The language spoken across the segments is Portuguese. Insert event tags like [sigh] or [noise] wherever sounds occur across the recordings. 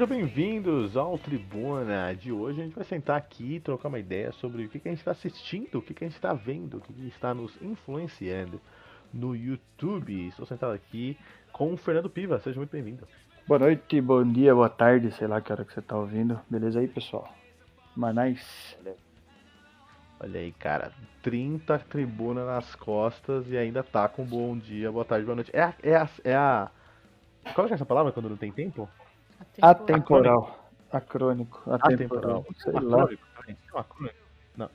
Sejam bem-vindos ao Tribuna. De hoje a gente vai sentar aqui e trocar uma ideia sobre o que, que a gente está assistindo, o que, que a gente está vendo, o que, que está nos influenciando no YouTube. Estou sentado aqui com o Fernando Piva. Seja muito bem-vindo. Boa noite, bom dia, boa tarde, sei lá que hora que você tá ouvindo. Beleza aí, pessoal? Manais. Olha aí, cara. 30 tribuna nas costas e ainda tá com bom dia, boa tarde, boa noite. É a. É a, é a... Qual é essa palavra quando não tem tempo? Atemporal. Acrônico. Atemporal. Sei lá. Não.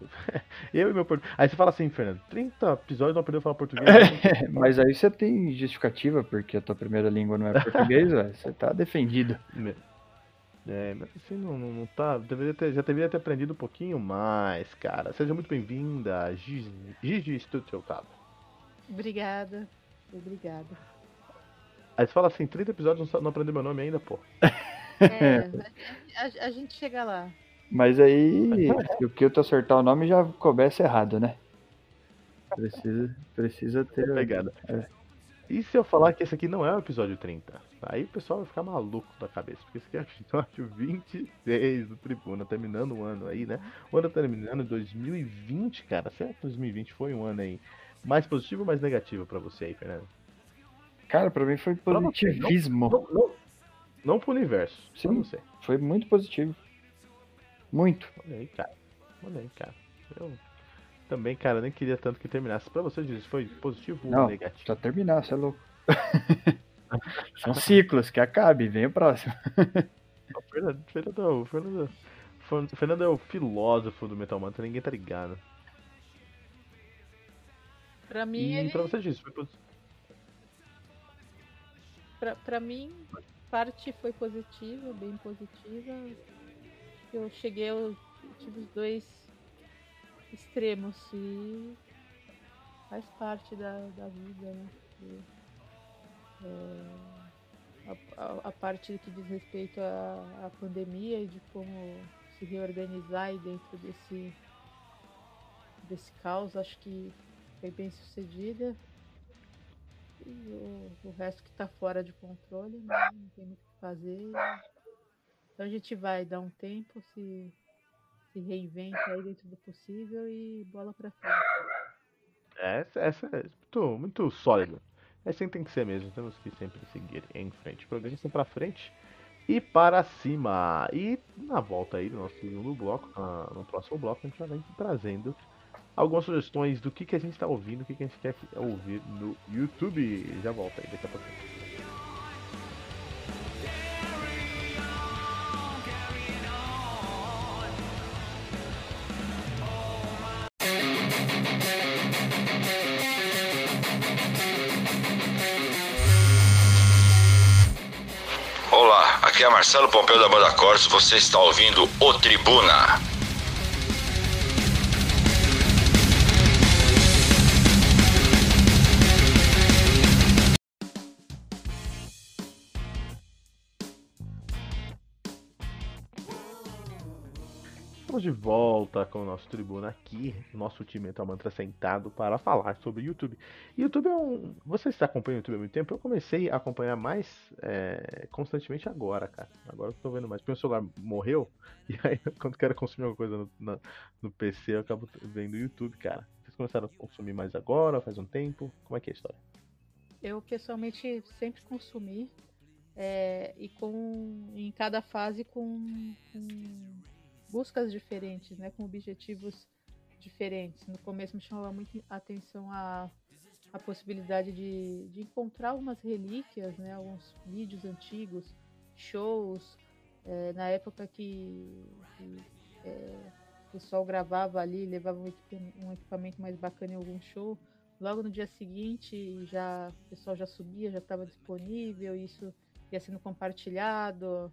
[laughs] Eu e meu português. Aí você fala assim, Fernando, 30 episódios não aprendeu a falar português. [laughs] É, mas aí você tem justificativa, porque a tua primeira língua não é português, [laughs] véio, você tá defendido. É, mas assim, não, não, não tá. Deveria ter, já deveria ter aprendido um pouquinho mais, cara. Seja muito bem-vinda, Gigi, Gigi Stutzel, Cabo. Obrigada. Obrigada. Aí você fala assim, 30 episódios não, não aprendeu meu nome ainda, pô. É, [laughs] a, a, gente chega lá. Mas aí, se o que eu te acertar o nome já começa errado, né? Precisa, precisa ter. Pegada. É. E se eu falar que esse aqui não é o episódio 30? Aí o pessoal vai ficar maluco da cabeça, porque esse aqui é o episódio [laughs] 26 do Tribuna, terminando o ano aí, né? O ano tá terminando em 2020, cara. Será que 2020 foi um ano aí mais positivo ou mais negativo para você aí, Fernando? Cara, pra mim foi positivismo. Não, não, não, não pro universo. Sim, você. foi muito positivo. Muito. Olha aí, cara. Olha aí, cara. Eu também, cara, nem queria tanto que terminasse. Pra você, diz, foi positivo não, ou negativo? Só terminar, você é louco. [laughs] São ciclos, que acabe, vem o próximo. o Fernando, Fernando, Fernando, Fernando é o filósofo do Metal Mantra, ninguém tá ligado. Pra mim. E ele... pra você diz, foi positivo para mim, parte foi positiva, bem positiva. Eu cheguei, eu tive os dois extremos e faz parte da, da vida, né? E, é, a, a, a, parte que diz respeito à, à pandemia e de como se reorganizar aí dentro desse, desse caos, acho que foi bem sucedida. O, o resto que está fora de controle, né? não tem muito o que fazer. Então a gente vai dar um tempo, se, se reinventa aí dentro do possível e bola para frente. Essa, essa é muito, muito sólida. É assim tem que ser mesmo. Temos que sempre seguir em frente. Progresso para frente e para cima. E na volta aí do nosso segundo bloco, uh, no próximo bloco, a gente vem trazendo algumas sugestões do que, que a gente está ouvindo, o que, que a gente quer ouvir no YouTube. Já volta aí daqui a pouco. Olá, aqui é Marcelo Pompeu da Banda Corso, você está ouvindo o Tribuna. De volta com o nosso tribuna aqui, nosso time Mental Mantra sentado para falar sobre YouTube. YouTube é um. Você está acompanhando o YouTube há muito tempo? Eu comecei a acompanhar mais é, constantemente agora, cara. Agora eu estou vendo mais. Porque meu celular morreu, [laughs] e aí quando quero consumir alguma coisa no, no PC, eu acabo vendo o YouTube, cara. Vocês começaram a consumir mais agora, faz um tempo? Como é que é a história? Eu pessoalmente sempre consumi. É, e com em cada fase com, com buscas diferentes, né, com objetivos diferentes. No começo me chamava muito atenção a, a possibilidade de, de encontrar algumas relíquias, né, alguns vídeos antigos, shows, é, na época que, que é, o pessoal gravava ali, levava um equipamento, um equipamento mais bacana em algum show. Logo no dia seguinte, já o pessoal já subia, já estava disponível, isso ia sendo compartilhado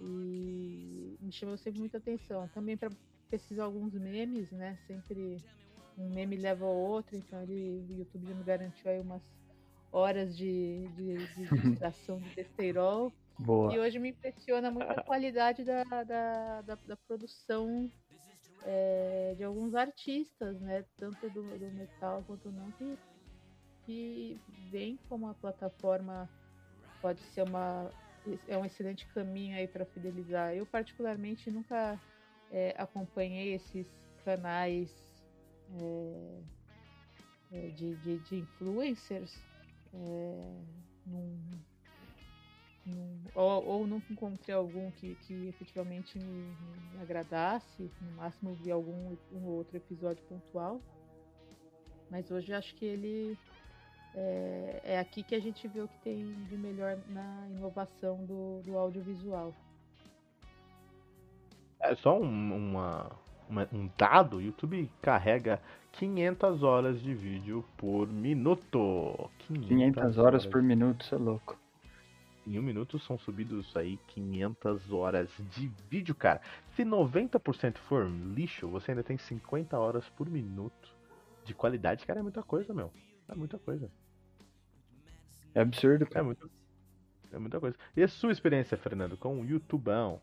e me chamou sempre muita atenção. Também para pesquisar alguns memes, né? Sempre um meme leva ao outro, então ele, o YouTube já me garantiu aí umas horas de, de, de [laughs] distração de besteirol. Boa. E hoje me impressiona muito a qualidade da, da, da, da produção é, de alguns artistas, né? Tanto do, do metal quanto não, que, que vem como a plataforma pode ser uma é um excelente caminho aí para fidelizar. Eu particularmente nunca é, acompanhei esses canais é, é, de, de, de, influencers é, num, num, ou, ou nunca encontrei algum que, que efetivamente me, me, agradasse. No máximo vi algum um outro episódio pontual. Mas hoje acho que ele é, é, aqui que a gente vê o que tem de melhor na inovação do, do audiovisual. É só um, uma, uma, um dado: o YouTube carrega 500 horas de vídeo por minuto. 500, 500 horas, horas por minuto, isso é louco. Em um minuto são subidos aí 500 horas de vídeo, cara. Se 90% for lixo, você ainda tem 50 horas por minuto de qualidade, cara. É muita coisa, meu. É muita coisa. É absurdo, cara. É, muito, é muita coisa. E a sua experiência, Fernando, com o YouTubão?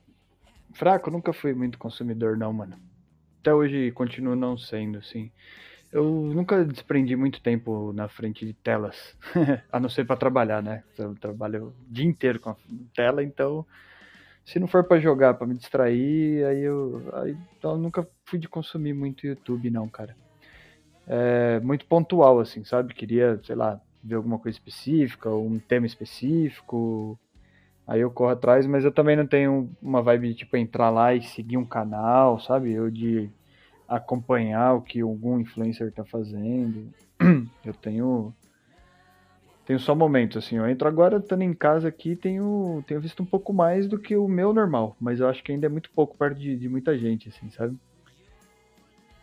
Fraco, nunca fui muito consumidor, não, mano. Até hoje continuo não sendo, assim. Eu nunca desprendi muito tempo na frente de telas, [laughs] a não ser para trabalhar, né? Eu trabalho o dia inteiro com a tela, então se não for para jogar, para me distrair, aí eu, aí, então eu nunca fui de consumir muito YouTube, não, cara. É muito pontual, assim, sabe? Queria, sei lá, ver alguma coisa específica, um tema específico, aí eu corro atrás, mas eu também não tenho uma vibe de tipo entrar lá e seguir um canal, sabe? Eu de acompanhar o que algum influencer tá fazendo. [clears throat] Eu tenho tenho só momentos assim, eu entro agora estando em casa aqui, tenho tenho visto um pouco mais do que o meu normal, mas eu acho que ainda é muito pouco perto de, de muita gente assim, sabe?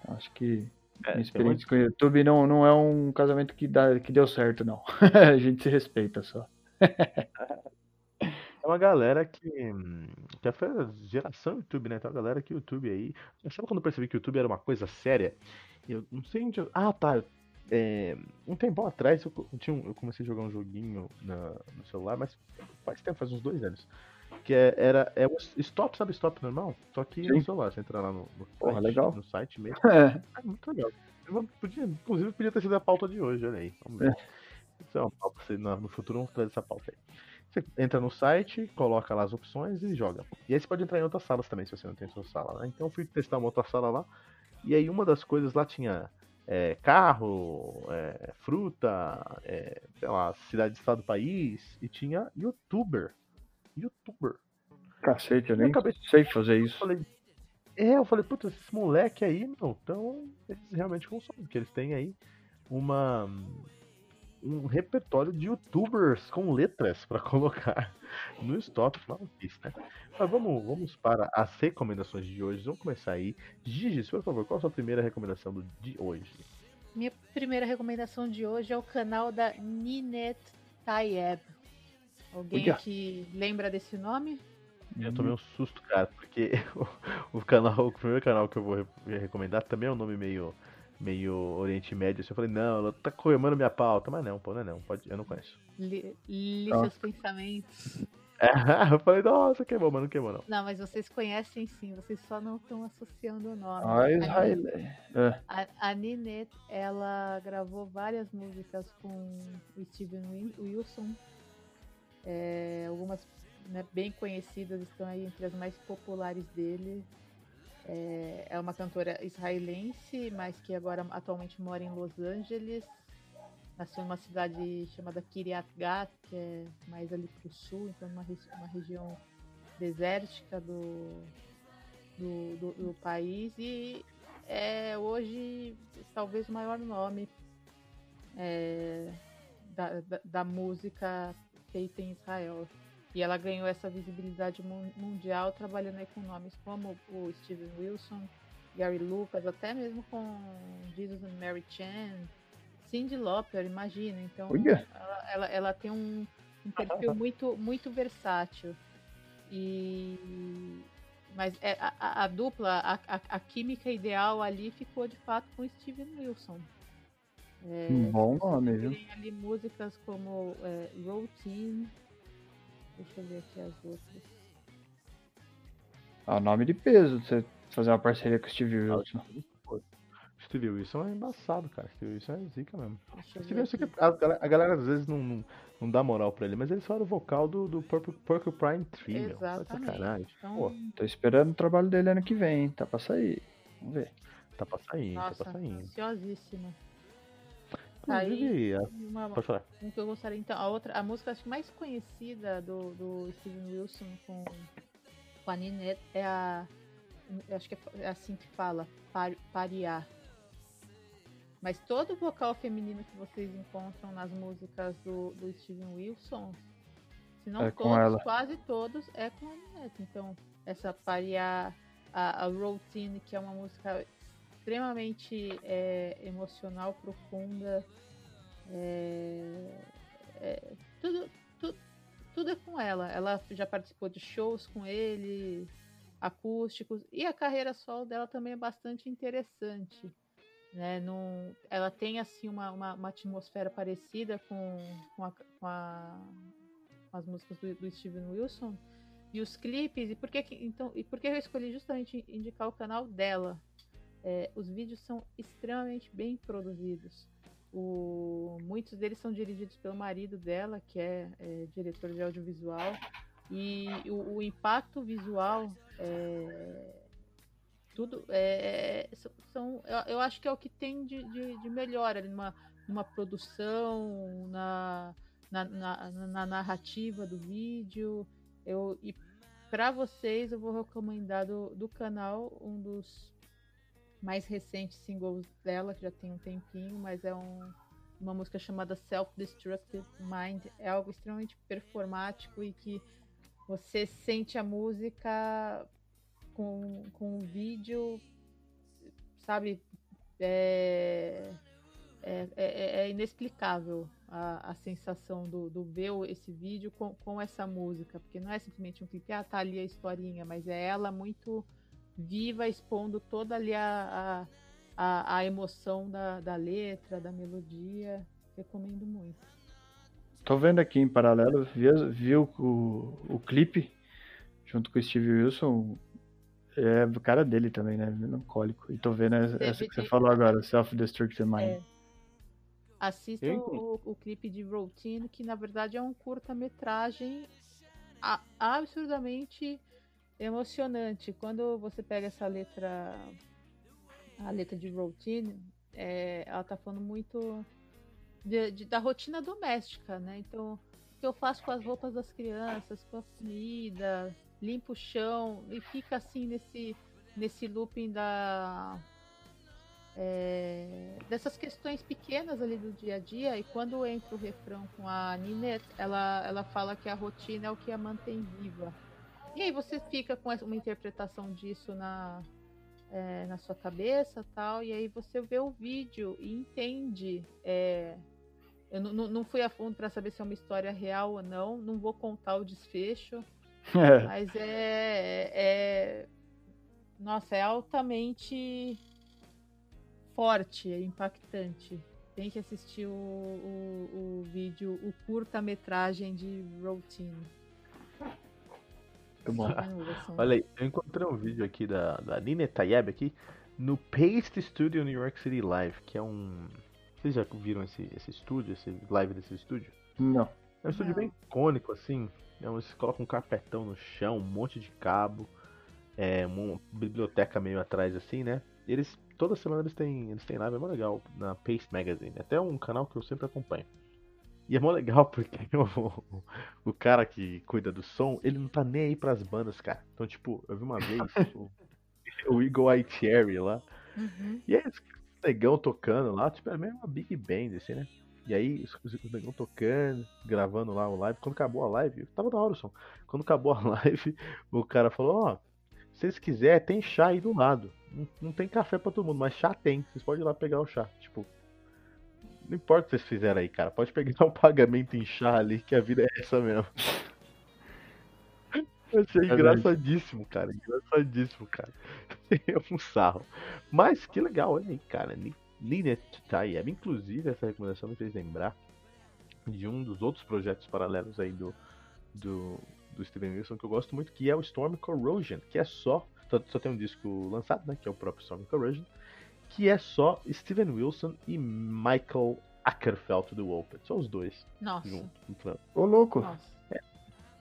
Acho que é, Minha experiência com o YouTube não, não é um casamento que, dá, que deu certo, não. [laughs] a gente se respeita só. É uma galera que. que foi a geração YouTube, né? Tem uma galera que YouTube aí. Sabe quando eu percebi que o YouTube era uma coisa séria? Eu não sei onde. Eu... Ah, tá. É, um tempo atrás eu, tinha um, eu comecei a jogar um joguinho na, no celular, mas faz tempo, faz uns dois anos. Que é, era é o stop, sabe stop normal? Só que Sim. no celular, você entra lá no, no, Porra, site, legal. no site mesmo. É. é muito legal. Eu podia, inclusive podia ter sido a pauta de hoje, olha aí. Vamos ver. É. É pauta, no futuro vamos trazer essa pauta aí. Você entra no site, coloca lá as opções e joga. E aí você pode entrar em outras salas também, se você não tem sua sala. Né? Então eu fui testar uma outra sala lá. E aí uma das coisas lá tinha é, carro, é, fruta, é, sei lá, cidade, estado, país. E tinha youtuber youtuber. Cacete, eu nem acabei... sei fazer isso. Eu falei, é, eu falei, puta, esses moleque aí, meu, então eles realmente consomem, porque eles têm aí uma um repertório de youtubers com letras para [laughs] colocar no stop maluquice, né? Mas vamos, vamos para as recomendações de hoje. Vamos começar aí. Gigi, por favor, qual a sua primeira recomendação do, de hoje? Minha primeira recomendação de hoje é o canal da Ninet Tayeb. Alguém Uia. que lembra desse nome? Eu tomei um susto, cara, porque o, [laughs] o, canal, o primeiro canal que eu vou recomendar também é um nome meio, meio Oriente Médio. Assim, eu falei, não, ela tá coemando minha pauta, mas não, pô, não é não, pode, eu não conheço. Li, li seus pensamentos. É, [laughs] eu falei, nossa, queimou, mas não queimou, não. Não, mas vocês conhecem sim, vocês só não estão associando o nome. Ah, Israel. É. A, a Ninette, ela gravou várias músicas com o Steven Wilson, é, algumas né, bem conhecidas estão aí entre as mais populares dele. É, é, uma cantora israelense, mas que agora atualmente mora em Los Angeles. Nasceu numa cidade chamada Kiryat Gat, que é mais ali para o sul, então uma, uma região desértica do, do, do, do país. E é hoje talvez o maior nome é, da, da, da música feita em Israel. E ela ganhou essa visibilidade mundial trabalhando aí com nomes como o Steven Wilson, Gary Lucas, até mesmo com Jesus and Mary Chan, Cindy Lauper, imagina. Então ela, ela, ela, tem um, um perfil [laughs] muito, muito versátil. E mas é, a, a, dupla, a, a, a, química ideal ali ficou de fato com Steven Wilson. É, Bom nome, viu? Tem ali músicas como é, Routine. Deixa eu ver aqui as outras. Ah, nome de peso você fazer uma parceria com o Steve Wilson. Steve Wilson é embaçado, cara. Steve Wilson é zica mesmo. Steve Wilson, a, a, galera às vezes não, não, não, dá moral pra ele, mas ele só era o vocal do, do Porcupine Tree, meu. Exatamente. Então... Pô, tô esperando o trabalho dele ano que vem, hein? Tá pra sair. Vamos ver. Tá pra sair, Nossa, tá pra sair. Ansiosíssima. Aí, a... uma, pode falar. Um que eu gostaria, então, a outra, a música acho que mais conhecida do, do Steven Wilson com, com a Ninette é a. Acho que é assim que fala, par, Pariar. Mas todo vocal feminino que vocês encontram nas músicas do, do Steven Wilson, se não é todos, quase todos, é com a Ninette. Então, essa Pariar, a, a Routine, que é uma música extremamente é, emocional, profunda. É, é, tudo, tudo, é com ela. Ela já participou de shows com ele, acústicos, e a carreira solo dela também é bastante interessante. Né? Ela tem assim uma, uma, uma atmosfera parecida com, com, a, com, a, com as músicas do, do Steven Wilson e os clipes. E por que, então, e por que eu escolhi justamente indicar o canal dela? É, os vídeos são extremamente bem produzidos. O, muitos deles são dirigidos pelo marido dela, que é, é diretor de audiovisual, e o, o impacto visual é, tudo é, são eu, eu, acho que é o que tem de, de, de melhor ali numa, numa produção na na, na, na, narrativa do vídeo eu e para vocês eu vou recomendar do, do canal um dos mais recentes singles dela, que já tem um tempinho, mas é um, uma música chamada Self-Destructive Mind. É algo extremamente performático e que você sente a música com, com o vídeo, sabe? É, é, é, é inexplicável a, a sensação do, do ver esse vídeo com, com essa música, porque não é simplesmente um clipe, ah, tá ali a historinha, mas é ela muito viva, expondo toda ali a, a, a emoção da, da letra, da melodia. Recomendo muito. Tô vendo aqui em paralelo, viu, viu o, o clipe junto com o Steve Wilson. É o cara dele também, né? Melancólico. E tô vendo essa, essa que você falou agora, Self-Destructive Mind. É. Assista o, o, clipe de Routine, que na verdade é um curta-metragem absurdamente emocionante. Quando você pega essa letra, a letra de routine, é, ela tá falando muito de, de, da rotina doméstica, né? Então, o que eu faço com as roupas das crianças, com a comida, limpo o chão e fica assim nesse nesse looping da é, dessas questões pequenas ali do dia a dia e quando entra o refrão com a Ninette, ela ela fala que a rotina é o que a mantém viva. E aí você fica com uma interpretação disso na, é, na sua cabeça tal, e aí você vê o vídeo e entende. É, eu não fui a fundo para saber se é uma história real ou não, não vou contar o desfecho, [laughs] é. mas é, é. Nossa, é altamente forte, é impactante. Tem que assistir o, o, o vídeo, o curta-metragem de Routine. Muito bom. Olha aí, eu encontrei um vídeo aqui da, da Nina Tayeb aqui no Paste Studio New York City Live, que é um. Vocês já viram esse, esse estúdio, esse live desse estúdio? Não. É um estúdio Não. bem icônico, assim. É Eles colocam um carpetão no chão, um monte de cabo, é, uma biblioteca meio atrás, assim, né? E eles, toda semana eles têm, eles têm live, é muito legal, na Paste Magazine. Até um canal que eu sempre acompanho. E é mó legal [laughs] porque o, o, cara que cuida do som, ele não tá nem aí pras bandas, cara. Então, tipo, eu vi uma vez [laughs] o, o Eagle Eye Cherry lá. Uhum. E aí, os negão tocando lá, tipo, é meio uma big band, assim, né? E aí, os, os negão tocando, gravando lá o live. Quando acabou a live, tava da hora o som. Quando acabou a [laughs] live, o cara falou, ó, oh, se vocês quiserem, tem chá aí do lado. Não, não tem café pra todo mundo, mas chá tem. Vocês podem ir lá pegar o chá. Tipo, não importa o que vocês fizeram aí, cara. Pode pegar [laughs] um pagamento em chá ali, que a vida é essa mesmo. Eu achei engraçadíssimo, cara. Engraçadíssimo, cara. [laughs] É um sarro. Mas que legal, olha aí, cara. Linet Tayeb. Inclusive, essa recomendação me fez lembrar de um dos outros projetos paralelos aí do, do, do Steven Wilson que eu gosto muito, que é o Storm Corrosion, que é só. Só, só tem um disco lançado, né? Que é o próprio Storm Corrosion. Que é só Steven Wilson e Michael Ackerfeld do Opeth. São os dois. Nossa. Junto, Ô, louco. Nossa.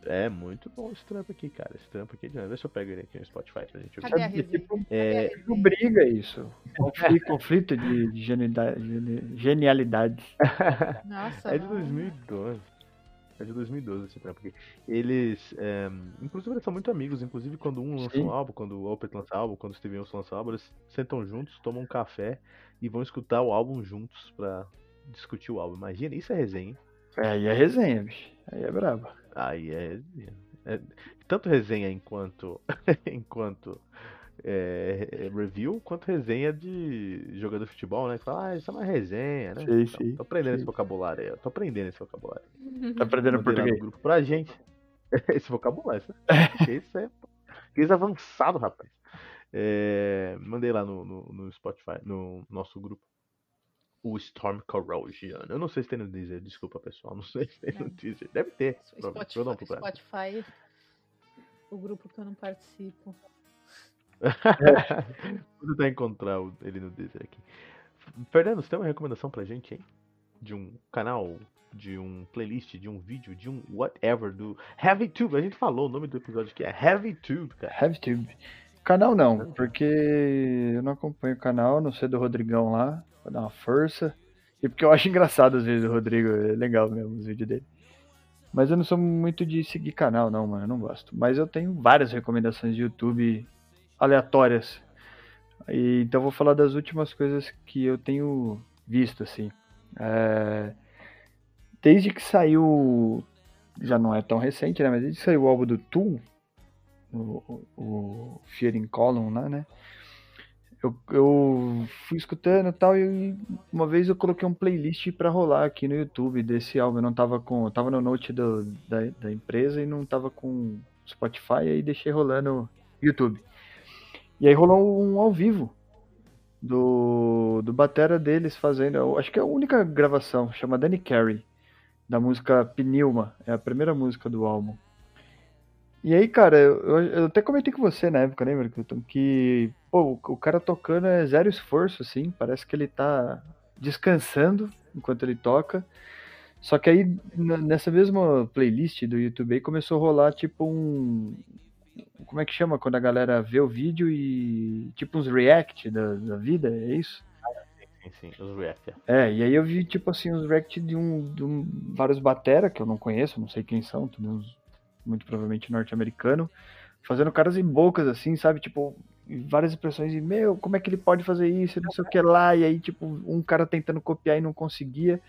É muito bom esse trampo aqui, cara. Esse trampo aqui, vê se eu pego ele aqui no Spotify pra gente Cadê ouvir. Tipo, é, tipo briga isso. Conflito, [laughs] conflito de, de genialidade. Nossa. É de 2012. É de 2012 esse trampo aqui. Eles, é, inclusive, eles são muito amigos. Inclusive, quando um lança Sim. um álbum, quando o Opeth lança álbum, quando o Steven Wilson lança álbum, eles sentam juntos, tomam um café e vão escutar o álbum juntos pra discutir o álbum. Imagina, isso é resenha, hein? É, aí é resenha, bicho. Aí é brabo. Aí é, é tanto resenha enquanto [laughs] enquanto é, review, quanto resenha de jogador de futebol, né? Que fala, ah, isso é uma resenha, né? Sim, sim, tô aprendendo sim. esse vocabulário aí, tô aprendendo esse vocabulário. Tá aprendendo português? grupo pra gente. [laughs] Esse vocabulário, isso é, isso é avançado, rapaz. É, mandei lá no, no, no Spotify, no nosso grupo o Storm Corrosion. Eu não sei se tem no Deezer, desculpa pessoal, não sei se tem no Deezer. Deve ter. Spotify, Spotify, o grupo que eu não participo. [laughs] Vou tentar encontrar ele no Deezer aqui. Fernando, você tem uma recomendação pra gente, hein? De um canal, de um playlist, de um vídeo, de um whatever do Heavy Tube. A gente falou o nome do episódio que é Heavy Tube, cara. Heavy Tube. Canal não, porque eu não acompanho o canal, não sei do Rodrigão lá pra dar uma força. E porque eu acho engraçado às vezes o Rodrigo, é legal mesmo os vídeos dele. Mas eu não sou muito de seguir canal, não, mano, eu não gosto. Mas eu tenho várias recomendações de YouTube aleatórias. E, então vou falar das últimas coisas que eu tenho visto, assim. É... Desde que saiu. Já não é tão recente, né? Mas desde que saiu o álbum do Tool, o, o Fear in Column lá, né? eu, eu fui escutando tal, e uma vez eu coloquei um playlist para rolar aqui no YouTube desse álbum. Eu não tava com. Eu tava no note do, da, da empresa e não tava com Spotify, aí deixei rolando YouTube. E aí rolou um ao vivo do, do Batera deles fazendo. Acho que é a única gravação, chama Danny Carey, da música Pneuma. É a primeira música do álbum. E aí, cara, eu, eu até comentei com você na época, lembra, Clinton? Que, pô, o cara tocando é zero esforço, assim. Parece que ele tá descansando enquanto ele toca. Só que aí, nessa mesma playlist do YouTube aí, começou a rolar, tipo, um... Como é que chama quando a galera vê o vídeo e... Tipo uns react da, da vida, é isso? Sim, sim, os react. É. é, e aí eu vi, tipo assim, uns react de, um, de um, vários batera, que eu não conheço, não sei quem são, uns muito provavelmente norte-americano, fazendo caras em bocas, assim, sabe? Tipo, várias expressões e, meu, como é que ele pode fazer isso, não sei o que lá, e aí, tipo, um cara tentando copiar e não conseguia.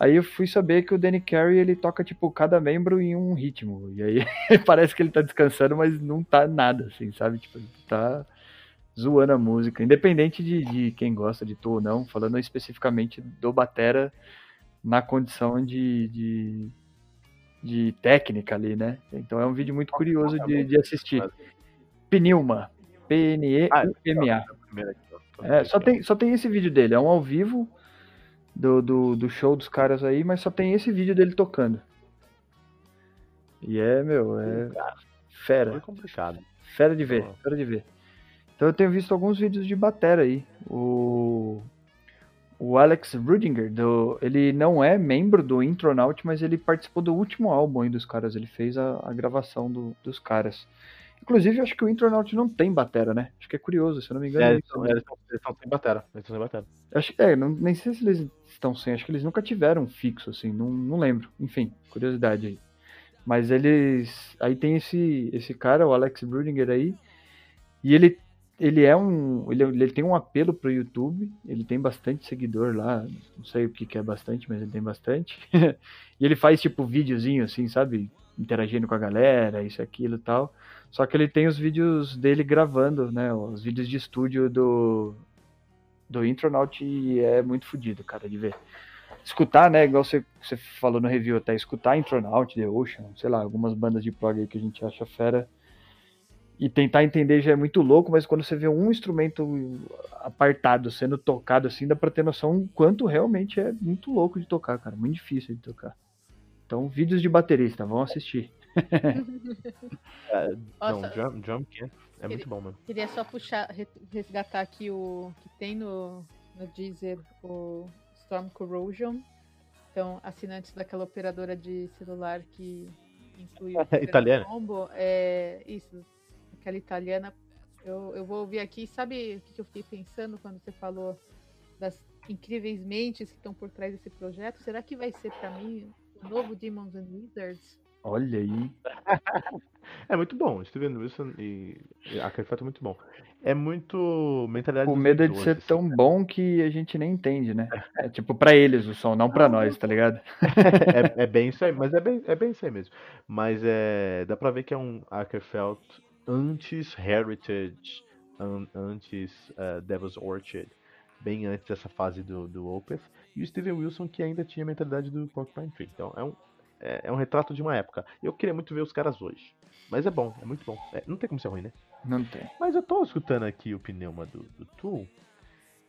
Aí eu fui saber que o Danny Carey, ele toca, tipo, cada membro em um ritmo. E aí [laughs] parece que ele tá descansando, mas não tá nada, assim, sabe? Tipo, ele tá zoando a música. Independente de, de quem gosta de tu ou não, falando especificamente do Batera na condição de, de de técnica ali, né? Então é um vídeo muito curioso de, de assistir. Pneuma. P-N-E-U-M-A. É, só tem, só tem esse vídeo dele. É um ao vivo do, do, do show dos caras aí, mas só tem esse vídeo dele tocando. E é, meu, é fera. Foi complicado. Fera de ver, fera de ver. Então eu tenho visto alguns vídeos de batera aí. O o Alex Rudinger, do, ele não é membro do Intronaut, mas ele participou do último álbum aí dos caras. Ele fez a, a gravação do, dos caras. Inclusive, acho que o Intronaut não tem batera, né? Acho que é curioso, se eu não me engano. É, eles, estão, eles, estão, sem batera. Eles estão sem batera. Acho, é, não, nem sei se eles estão sem. Acho que eles nunca tiveram fixo, assim. Não, não lembro. Enfim, curiosidade aí. Mas eles... Aí tem esse, esse cara, o Alex Rudinger aí. E ele ele é um. Ele, ele tem um apelo pro YouTube, ele tem bastante seguidor lá, não sei o que, que é bastante, mas ele tem bastante. [laughs] e ele faz tipo videozinho assim, sabe? Interagindo com a galera, isso, aquilo e tal. Só que ele tem os vídeos dele gravando, né? Os vídeos de estúdio do, do Intronaut e é muito fodido, cara, de ver. escutar, né? Igual você, você falou no review até, escutar Intronaut, The Ocean, sei lá, algumas bandas de prog aí que a gente acha fera. E tentar entender já é muito louco, mas quando você vê um instrumento apartado sendo tocado assim, dá pra ter noção quanto realmente é muito louco de tocar, cara. Muito difícil de tocar. Então, vídeos de baterista, vão assistir. [laughs] É, não, Nossa. Drum, drum Camp é muito bom, mano. Queria só puxar, re- resgatar aqui o que tem no, no Deezer, o Storm Corrosion. Então, assinantes daquela operadora de celular que inclui o [laughs] Italiana? combo, é isso, aquela italiana. Eu, eu vou ouvir aqui, sabe o que eu fiquei pensando quando você falou das incríveis mentes que estão por trás desse projeto? Será que vai ser pra mim novo Demons and Wizards? Olha aí. É muito bom. Steven Wilson e, e Arcade é muito bom. É muito mentalidade O medo é de ser assim, tão bom que a gente nem entende, né? É tipo pra eles o som, não pra nós, tá ligado? [laughs] é, é bem isso aí, mas é bem, é bem isso aí mesmo. Mas é, dá pra ver que é um Ackerfeld antes Heritage, an- antes eh, Devil's Orchard, bem antes dessa fase do, do Opeth. E o Steven Wilson que ainda tinha a mentalidade do Porcupine Tree. Então é um, é, é um retrato de uma época. Eu queria muito ver os caras hoje. Mas é bom, é muito bom. É, não tem como ser ruim, né? Não tem. Mas eu tô escutando aqui o pneuma do, do Tool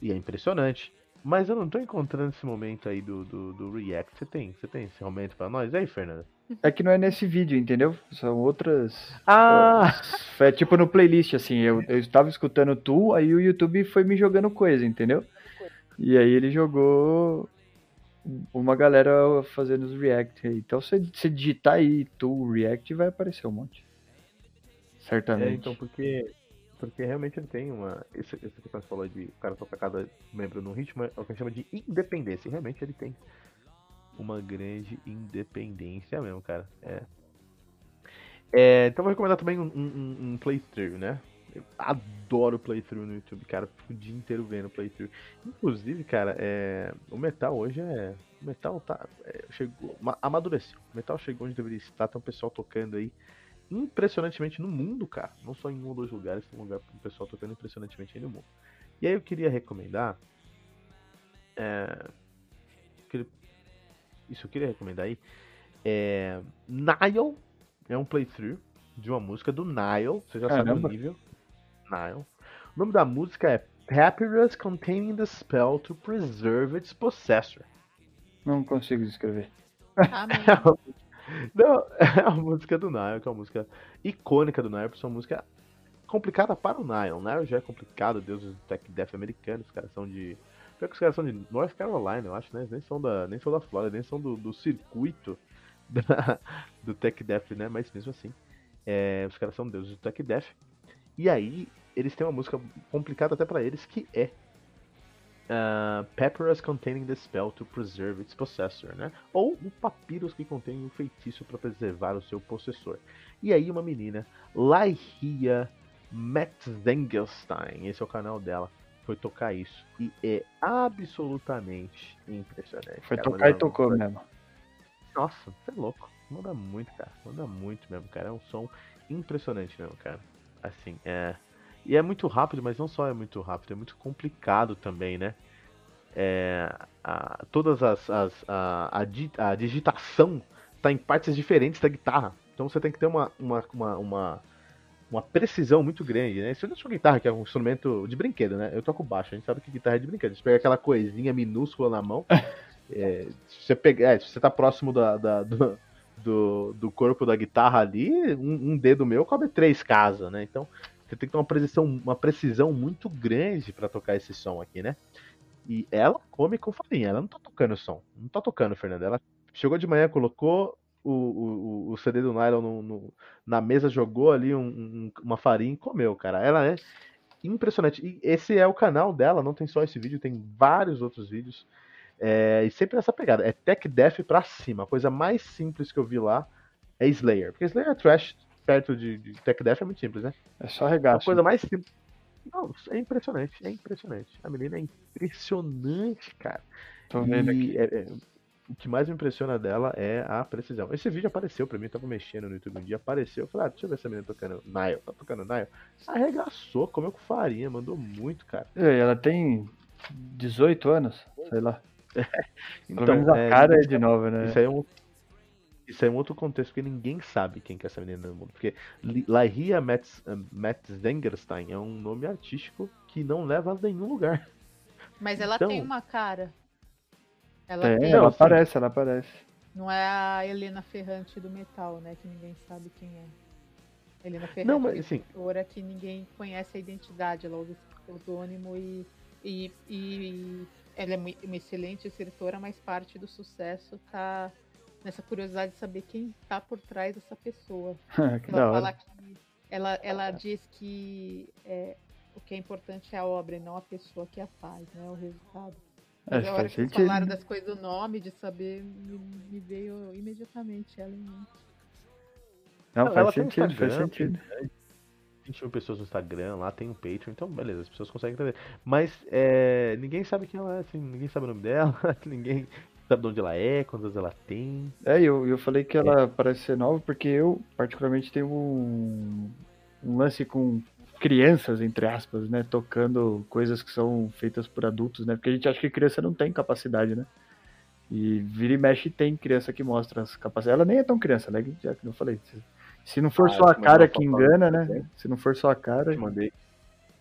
e é impressionante. Mas eu não tô encontrando esse momento aí do, do, do React. Você tem? Você tem esse momento pra nós? E aí, Fernanda? É que não é nesse vídeo, entendeu? São outras. Ah! É tipo no playlist, assim. Eu, eu estava escutando tu, aí o YouTube foi me jogando coisa, entendeu? E aí ele jogou uma galera fazendo os react aí. Então você, você digitar aí tu react vai aparecer um monte. Certamente. É, então, porque. Porque realmente ele tem uma. Esse, esse que você falou de o cara tocar cada membro num ritmo, é o que chama de independência. Realmente ele tem uma grande independência mesmo, cara. É. É, então vou recomendar também um, um- um playthrough, né? Eu adoro playthrough no YouTube, cara. Fico o dia inteiro vendo playthrough. Inclusive, cara, é, o metal hoje é. O metal tá. é, chegou. ma- Amadureceu. O metal chegou onde deveria estar. Tem um pessoal tocando aí impressionantemente no mundo, cara. Não só em um ou dois lugares, tem um lugar o pessoal tocando impressionantemente aí no mundo. E aí eu queria recomendar. É, isso eu queria recomendar aí. É, Nile é um playthrough de uma música do Nile. Você já sabe Caramba. o nível. Nile. O nome da música é Papyrus Containing the Spell to Preserve its Possessor. Não consigo descrever. [laughs] Amém. Não, é a música do Nile, que é uma música icônica do Nile, por ser uma música complicada para o Nile. O Nile já é complicado, deuses do tech death americanos, os caras são de. Pior que os caras são de North Carolina, eu acho, né? Eles Nem são da, nem são da Flórida, nem são do, do circuito [laughs] da- do tech death, né? Mas mesmo assim, é, os caras são deuses do tech death. E aí, eles têm uma música complicada até para eles, que é ah, Papyrus containing the spell to preserve its possessor, né? Ou o papyrus que contém um feitiço para preservar o seu possessor. E aí uma menina, Laihia Metzengelstein, esse é o canal dela, foi tocar isso. E é absolutamente impressionante. Foi cara. tocar e tocou mesmo. Nossa, você é louco. Manda muito, cara. Manda muito mesmo, cara. É um som impressionante mesmo, cara. Assim, é. E é muito rápido, mas não só é muito rápido, é muito complicado também, né? É, a- todas as. as- a, a a digitação tá em partes diferentes da guitarra. Então você tem que ter uma, uma, uma, uma, uma precisão muito grande, né? Se eu sua guitarra, que é um instrumento de brinquedo, né? Eu toco baixo, a gente sabe que guitarra é de brinquedo. Você pega aquela coisinha minúscula na mão. [laughs] é, se você pegar. é, se você tá próximo da, da- do, do, do corpo da guitarra ali, um, um dedo meu cobre três casas, né? Então você tem que ter uma precisão, uma precisão muito grande pra tocar esse som aqui, né? E ela come com farinha, ela não tá tocando o som. Não tá tocando, Fernanda. Ela chegou de manhã, colocou o, o, o CD do Nylon no- no- na mesa, jogou ali um- um- uma farinha e comeu, cara. Ela é impressionante. E esse é o canal dela, não tem só esse vídeo, tem vários outros vídeos. É, e sempre nessa pegada. É Tech Death pra cima. A coisa mais simples que eu vi lá é Slayer. Porque Slayer é trash perto de, de Tech Death é muito simples, né? É só A regaço. coisa mais simples. Não, é impressionante, é impressionante. A menina é impressionante, cara. Tô vendo E aqui. é- é- o que mais me impressiona dela é a precisão. Esse vídeo apareceu pra mim, eu tava mexendo no YouTube um dia, apareceu. Eu falei, ah, deixa eu ver essa menina tocando Nile. Tá tocando Nile? Arregaçou, comeu com farinha, mandou muito, cara. E Ela tem 18 anos, sei lá. Pelo menos a é, cara é de novo, né? Isso aí é um, isso é um outro contexto, porque ninguém sabe quem que é essa menina no mundo. Porque Lahia eh, Metzengerstein é um nome artístico que não leva a nenhum lugar. Mas ela Então- tem uma cara. Ela Tem, tem. ela assim- aparece, ela aparece. Não é a Helena Ferrante do metal, né? Que ninguém sabe quem é. Helena Ferrante Não, mas é assim, escritora que ninguém conhece a identidade. Ela usa esse pseudônimo e, e, e ela é uma excelente escritora, mas parte do sucesso tá nessa curiosidade de saber quem tá por trás dessa pessoa. [laughs] que Ela da fala hora. que ela, ela diz que é, o que é importante é a obra e não a pessoa que a faz, né? O resultado. É, Mas a hora faz que vocês sentido. falaram das coisas do nome, de saber, me, me veio imediatamente ela em mente. Não, Não, faz ela tem sentido, faz Instagram, sentido. 20 mil pessoas no Instagram, lá tem um Patreon, então beleza, as pessoas conseguem entender. Mas é, ninguém sabe quem ela é, assim, ninguém sabe o nome dela, [laughs] ninguém sabe de onde ela é, quantas ela tem. É, eu, eu falei que ela parece ser nova porque eu, particularmente, tenho um, um lance com crianças, entre aspas, né? Tocando coisas que são feitas por adultos, né? Porque a gente acha que criança não tem capacidade, né? E vira e mexe tem criança que mostra as capacidades. Ela nem é tão criança, né? Já que eu falei. Se, se não for Ah, só a cara que engana, né? Se não for só a cara. Eu te mandei,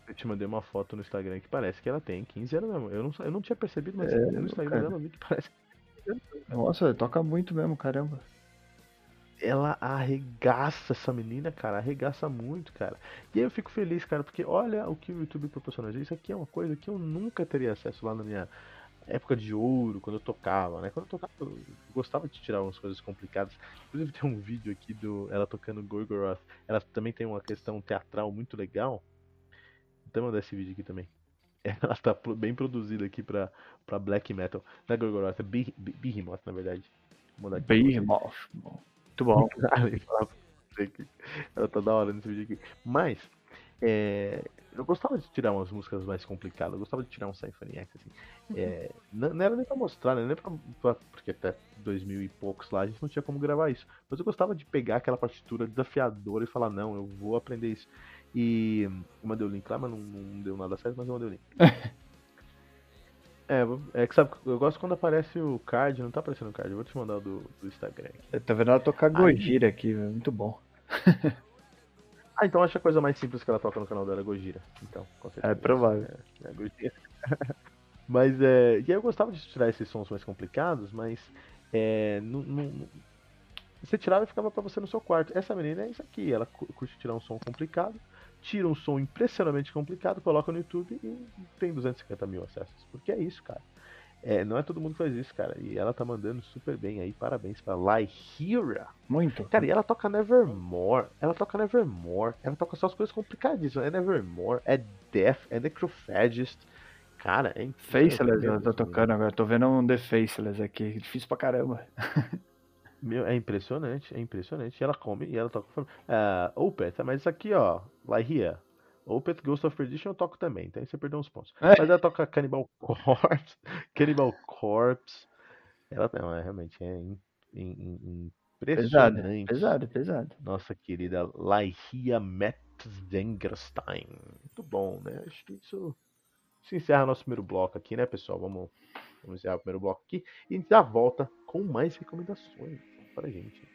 eu te mandei uma foto no Instagram que parece que ela tem 15 anos mesmo. Eu não, eu não tinha percebido, mas É, no Instagram cara. dela eu vi que parece. Nossa, toca muito mesmo, caramba. Ela arregaça essa menina, cara, arregaça muito, cara. E aí eu fico feliz, cara, porque olha o que o YouTube proporciona. Isso aqui é uma coisa que eu nunca teria acesso lá na minha época de ouro, quando eu tocava, né? Quando eu tocava, eu gostava de tirar umas coisas complicadas. Inclusive tem um vídeo aqui do ela tocando Gorgoroth. Ela também tem uma questão teatral muito legal. Até mandar esse vídeo aqui também. [laughs] Ela tá bem produzida aqui pra, pra black metal. Não é Gorgoroth, é Beh- Beh- Behemoth, na verdade. Behemoth. Muito bom. [laughs] Que Ela tá da hora nesse vídeo aqui. Mas, é, eu gostava de tirar umas músicas mais complicadas. Eu gostava de tirar um Symphony X, assim. É, não, não era nem pra mostrar, né? Nem pra, pra- Porque até 2000 e poucos lá a gente não tinha como gravar isso. Mas eu gostava de pegar aquela partitura desafiadora e falar: não, eu vou aprender isso. E eu mandei o link lá, mas não, não deu nada certo, mas eu mandei o link. [laughs] É, é que sabe, eu gosto quando aparece o card, não tá aparecendo o card, eu vou te mandar o do, do Instagram aqui. Tá vendo ela tocar Gojira aqui, velho. Muito bom. [laughs] Ah, então acho a coisa mais simples que ela toca no canal dela é Gojira. Então, com certeza. É provável. É, é Gojira. [laughs] mas é. E aí eu gostava de tirar esses sons mais complicados, mas. É, não, não- você tirava e ficava pra você no seu quarto. Essa menina é isso aqui, ela cu- curte tirar um som complicado, tira um som impressionantemente complicado, coloca no YouTube e tem 250 mil acessos. Porque é isso, cara. É, não é todo mundo que faz isso, cara. E ela tá mandando super bem aí. Parabéns pra Lyhira. Muito. Cara, e ela toca Nevermore. Ela toca Nevermore. Ela toca só as coisas complicadíssimas. É Nevermore, é Death, é Necrophagist. Cara, é. Faceless ela tá tocando agora. Tô vendo um The Faceless aqui. Difícil pra caramba. [laughs] Meu, é impressionante, é impressionante. E ela come e ela toca. com- Ah, Opeth, mas isso aqui, ó. Lyhia. Opeth Ghost of Perdition eu toco também, então você perdeu uns pontos. É. Mas ela toca Cannibal Corpse. [laughs] Cannibal Corpse. Ela não, é realmente é im- im- im- Pesado, impressionante. pesado, pesado. Nossa querida Laihia Metzengerstein. Muito bom, né? Acho que isso, isso encerra nosso primeiro bloco aqui, né, pessoal? Vamos, vamos encerrar o primeiro bloco aqui e a gente já volta com mais recomendações para a gente.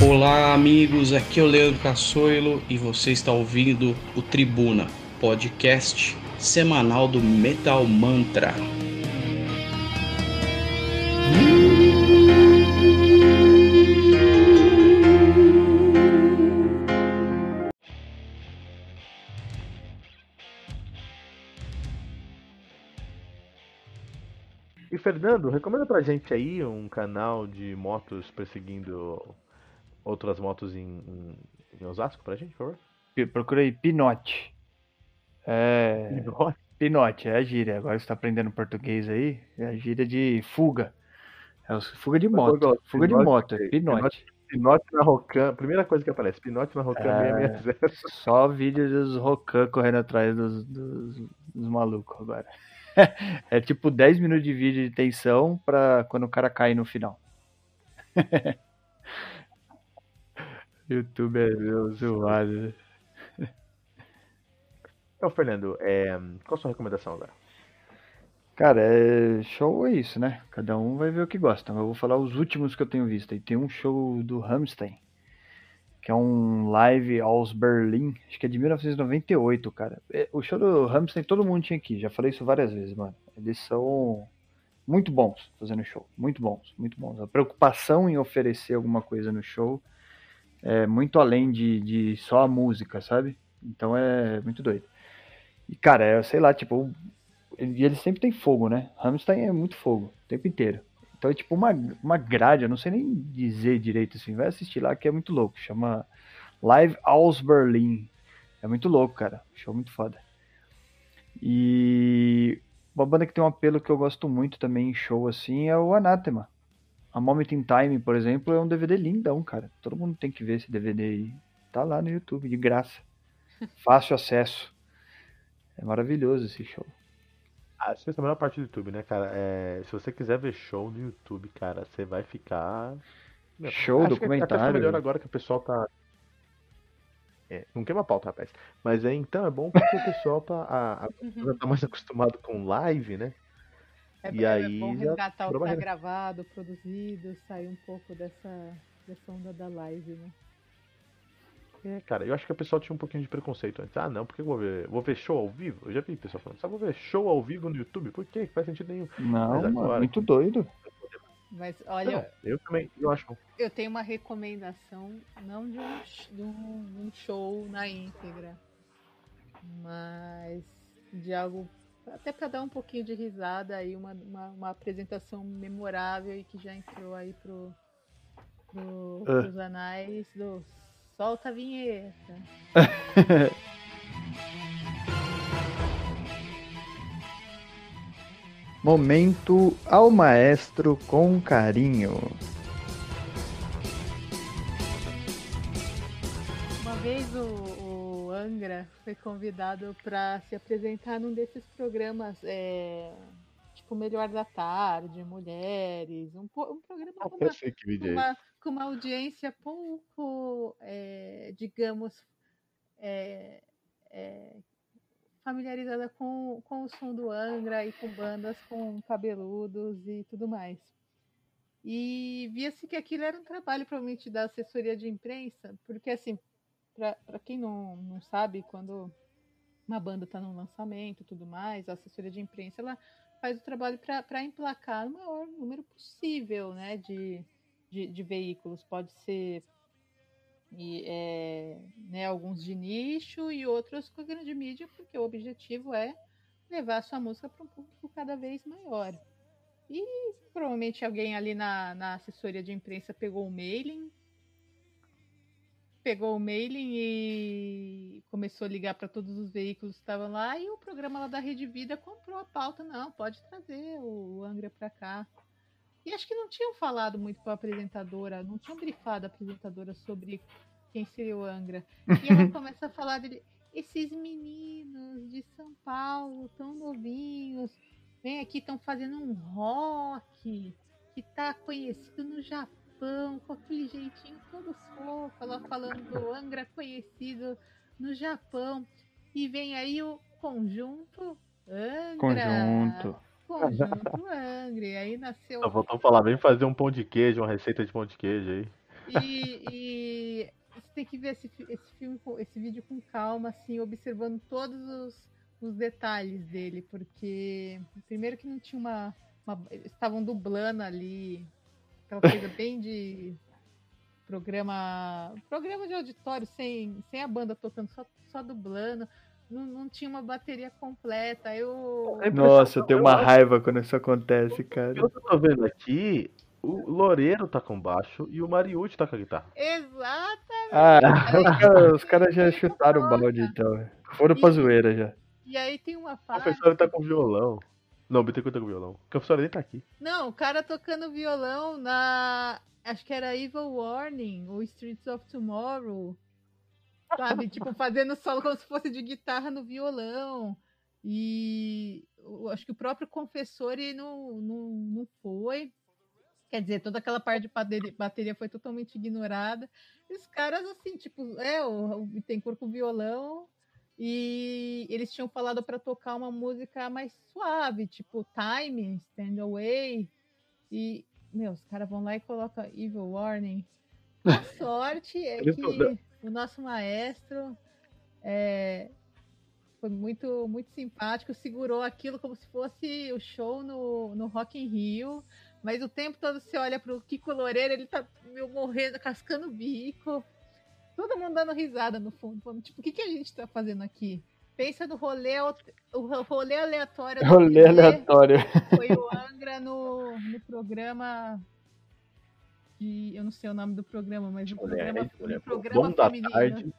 Olá, amigos. Aqui é o Leandro Cassoilo e você está ouvindo o Tribuna, podcast semanal do Metal Mantra. E Fernando, recomenda pra gente aí um canal de motos perseguindo outras motos em, em, em Osasco pra gente, por favor? P- Procurei Pinote. É. Pinote, é a gíria. Agora você tá aprendendo português aí. É a gíria de fuga. É fuga de moto. Fuga de Pinote, moto, é Pinote. Pinote. Pinote na Rocan, primeira coisa que aparece, Pinote na Rocan É. 660. Só vídeo dos Rocan correndo atrás dos, dos, dos malucos agora. [laughs] é tipo 10 minutos de vídeo de tensão pra quando o cara cai no final. [laughs] YouTube é zoado. Então, Fernando, é, qual a sua recomendação agora? Cara, é... show é isso, né? Cada um vai ver o que gosta. Eu vou falar os últimos que eu tenho visto. E tem um show do Rammstein, que é um live aos Berlin, acho que é de 1998, cara. É, O show do Rammstein todo mundo tinha aqui, já falei isso várias vezes, mano. Eles são muito bons fazendo show, muito bons, muito bons. A preocupação em oferecer alguma coisa no show é muito além de, de só a música, sabe? Então é muito doido. E, cara, é, sei lá, tipo, e eles sempre tem fogo, né? Rammstein é muito fogo, o tempo inteiro. Então é tipo uma, uma grade, eu não sei nem dizer direito assim. Vai assistir lá que é muito louco. Chama Live Aus Berlin. É muito louco, cara. Show muito foda. E uma banda que tem um apelo que eu gosto muito também em show assim é o Anathema. A Moment in Time, por exemplo, é um DVD lindão, cara. Todo mundo tem que ver esse DVD aí. Tá lá no YouTube, de graça. [laughs] Fácil acesso. É maravilhoso esse show. Acho que essa é a melhor parte do YouTube, né, cara? É, se você quiser ver show no YouTube, cara, você vai ficar. Show, acho que até fica documentário. melhor agora que o pessoal tá. É, não queima a pauta, rapaz. Mas é, então é bom porque o pessoal tá, a, a- [laughs] já tá mais acostumado com live, né? É, E é aí bom já resgatar o que tá gravado, produzido, sair um pouco dessa, dessa onda da live, né? É, cara, eu acho que o pessoal tinha um pouquinho de preconceito antes. Ah, não, porque eu vou ver, vou ver show ao vivo? Eu já vi pessoal falando, só vou ver show ao vivo no YouTube? Por quê? Que faz sentido nenhum. Não, Mas mano, agora- muito doido. Mas olha, Não, eu também, eu acho. eu tenho uma recomendação, não de um, de um- um show na íntegra, mas de algo até para dar um pouquinho de risada aí, uma, uma, uma apresentação memorável e que já entrou aí pro, pro, Ah. pros anais do Solta a Vinheta. [laughs] Momento ao maestro com carinho. Uma vez o, o Angra foi convidado para se apresentar num desses programas, é, tipo Melhor da Tarde, Mulheres, um, um programa Ah, uma, sei que com vídeo esse. uma, com uma audiência pouco, é, digamos, é, é, familiarizada com, com o som do Angra e com bandas com cabeludos e tudo mais. E via-se que aquilo era um trabalho provavelmente da assessoria de imprensa, porque assim, para quem não, não sabe, quando uma banda está no lançamento tudo mais, a assessoria de imprensa ela faz o trabalho para emplacar o maior número possível né, de, de, de veículos. Pode ser e, é, né, alguns de nicho e outros com a grande mídia, porque o objetivo é levar a sua música para um público cada vez maior. E provavelmente alguém ali na, na assessoria de imprensa pegou o mailing, pegou o mailing e começou a ligar para todos os veículos que estavam lá e o programa lá da Rede Vida comprou a pauta, não, pode trazer o Angra para cá. E acho que não tinham falado muito com a apresentadora, não tinham brifado a apresentadora sobre quem seria o Angra. E ela [laughs] começa a falar dele, esses meninos de São Paulo, tão novinhos, vem aqui, estão fazendo um rock que tá conhecido no Japão, com aquele jeitinho todo fofo, ela falando do Angra conhecido no Japão. E vem aí o conjunto Angra. Conjunto. Conjunto Angra. E aí nasceu. Só faltou falar, vem fazer um pão de queijo, uma receita de pão de queijo aí. E, e você tem que ver esse, esse filme, esse vídeo com calma, assim, observando todos os, os detalhes dele, porque primeiro que não tinha uma, uma- estavam dublando ali, aquela coisa [laughs] bem de programa, programa de auditório sem, sem a banda tocando, só, só dublando. Não, não tinha uma bateria completa. Eu Nossa, eu tenho uma raiva quando isso acontece, cara. Eu tô vendo aqui, o Loureiro tá com baixo e o Mariucci tá com a guitarra. Exatamente. Ah, [laughs] os caras já chutaram o balde, então. Foram pra zoeira já. E aí tem uma O parte. professor tá com violão. Não, o Bittencourt tá com violão. O professor nem tá aqui. Não, o cara tocando violão na. Acho que era Evil Warning, ou Streets of Tomorrow. Sabe? tipo, fazendo solo como se fosse de guitarra no violão. E eu acho que o próprio confessor ele não, não, não foi. Quer dizer, toda aquela parte de bateria foi totalmente ignorada. E os caras, assim, tipo, é, o, o Bittencourt com violão, e eles tinham falado para tocar uma música mais suave, tipo Time, Stand Away. E, meu, os caras vão lá e colocam Evil Warning. A [laughs] sorte é que o nosso maestro é, foi muito, muito simpático, segurou aquilo como se fosse o show no, no Rock in Rio. Mas o tempo todo você olha pro Kiko Loureiro, ele tá meu, morrendo, cascando o bico. Todo mundo dando risada no fundo, falando, tipo, o que, que a gente tá fazendo aqui? Pensa no rolê, o rolê aleatório. Rolê aleatório. Foi o Angra no, no programa de, eu não sei o nome do programa, mas o programa, mulher, programa Bom feminino. Da tarde,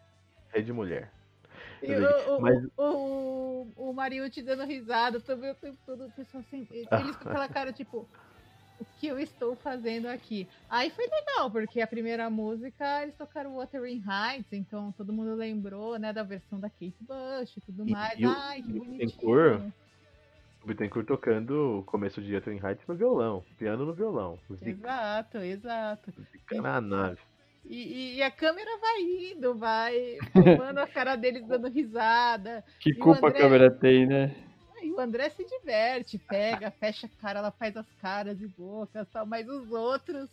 Rede Mulher. E o, mas... o, o, o Mariucci dando risada também o tempo todo, o pessoal assim, eles com [laughs] aquela cara tipo, o que eu estou fazendo aqui? Aí foi legal, porque a primeira música eles tocaram Wuthering Heights, então todo mundo lembrou, né, da versão da Kate Bush e tudo mais. E, Ai, que bonitinho. O Bittencourt tocando o começo de Wuthering Heights no violão, piano no violão. Exato, exato. Fica na nave. E, e, a câmera vai indo, vai tomando a cara deles dando risada. Que culpa André... a câmera tem, né? E o André se diverte, pega, [laughs] fecha a cara, ela faz as caras e bocas tal, mas os outros,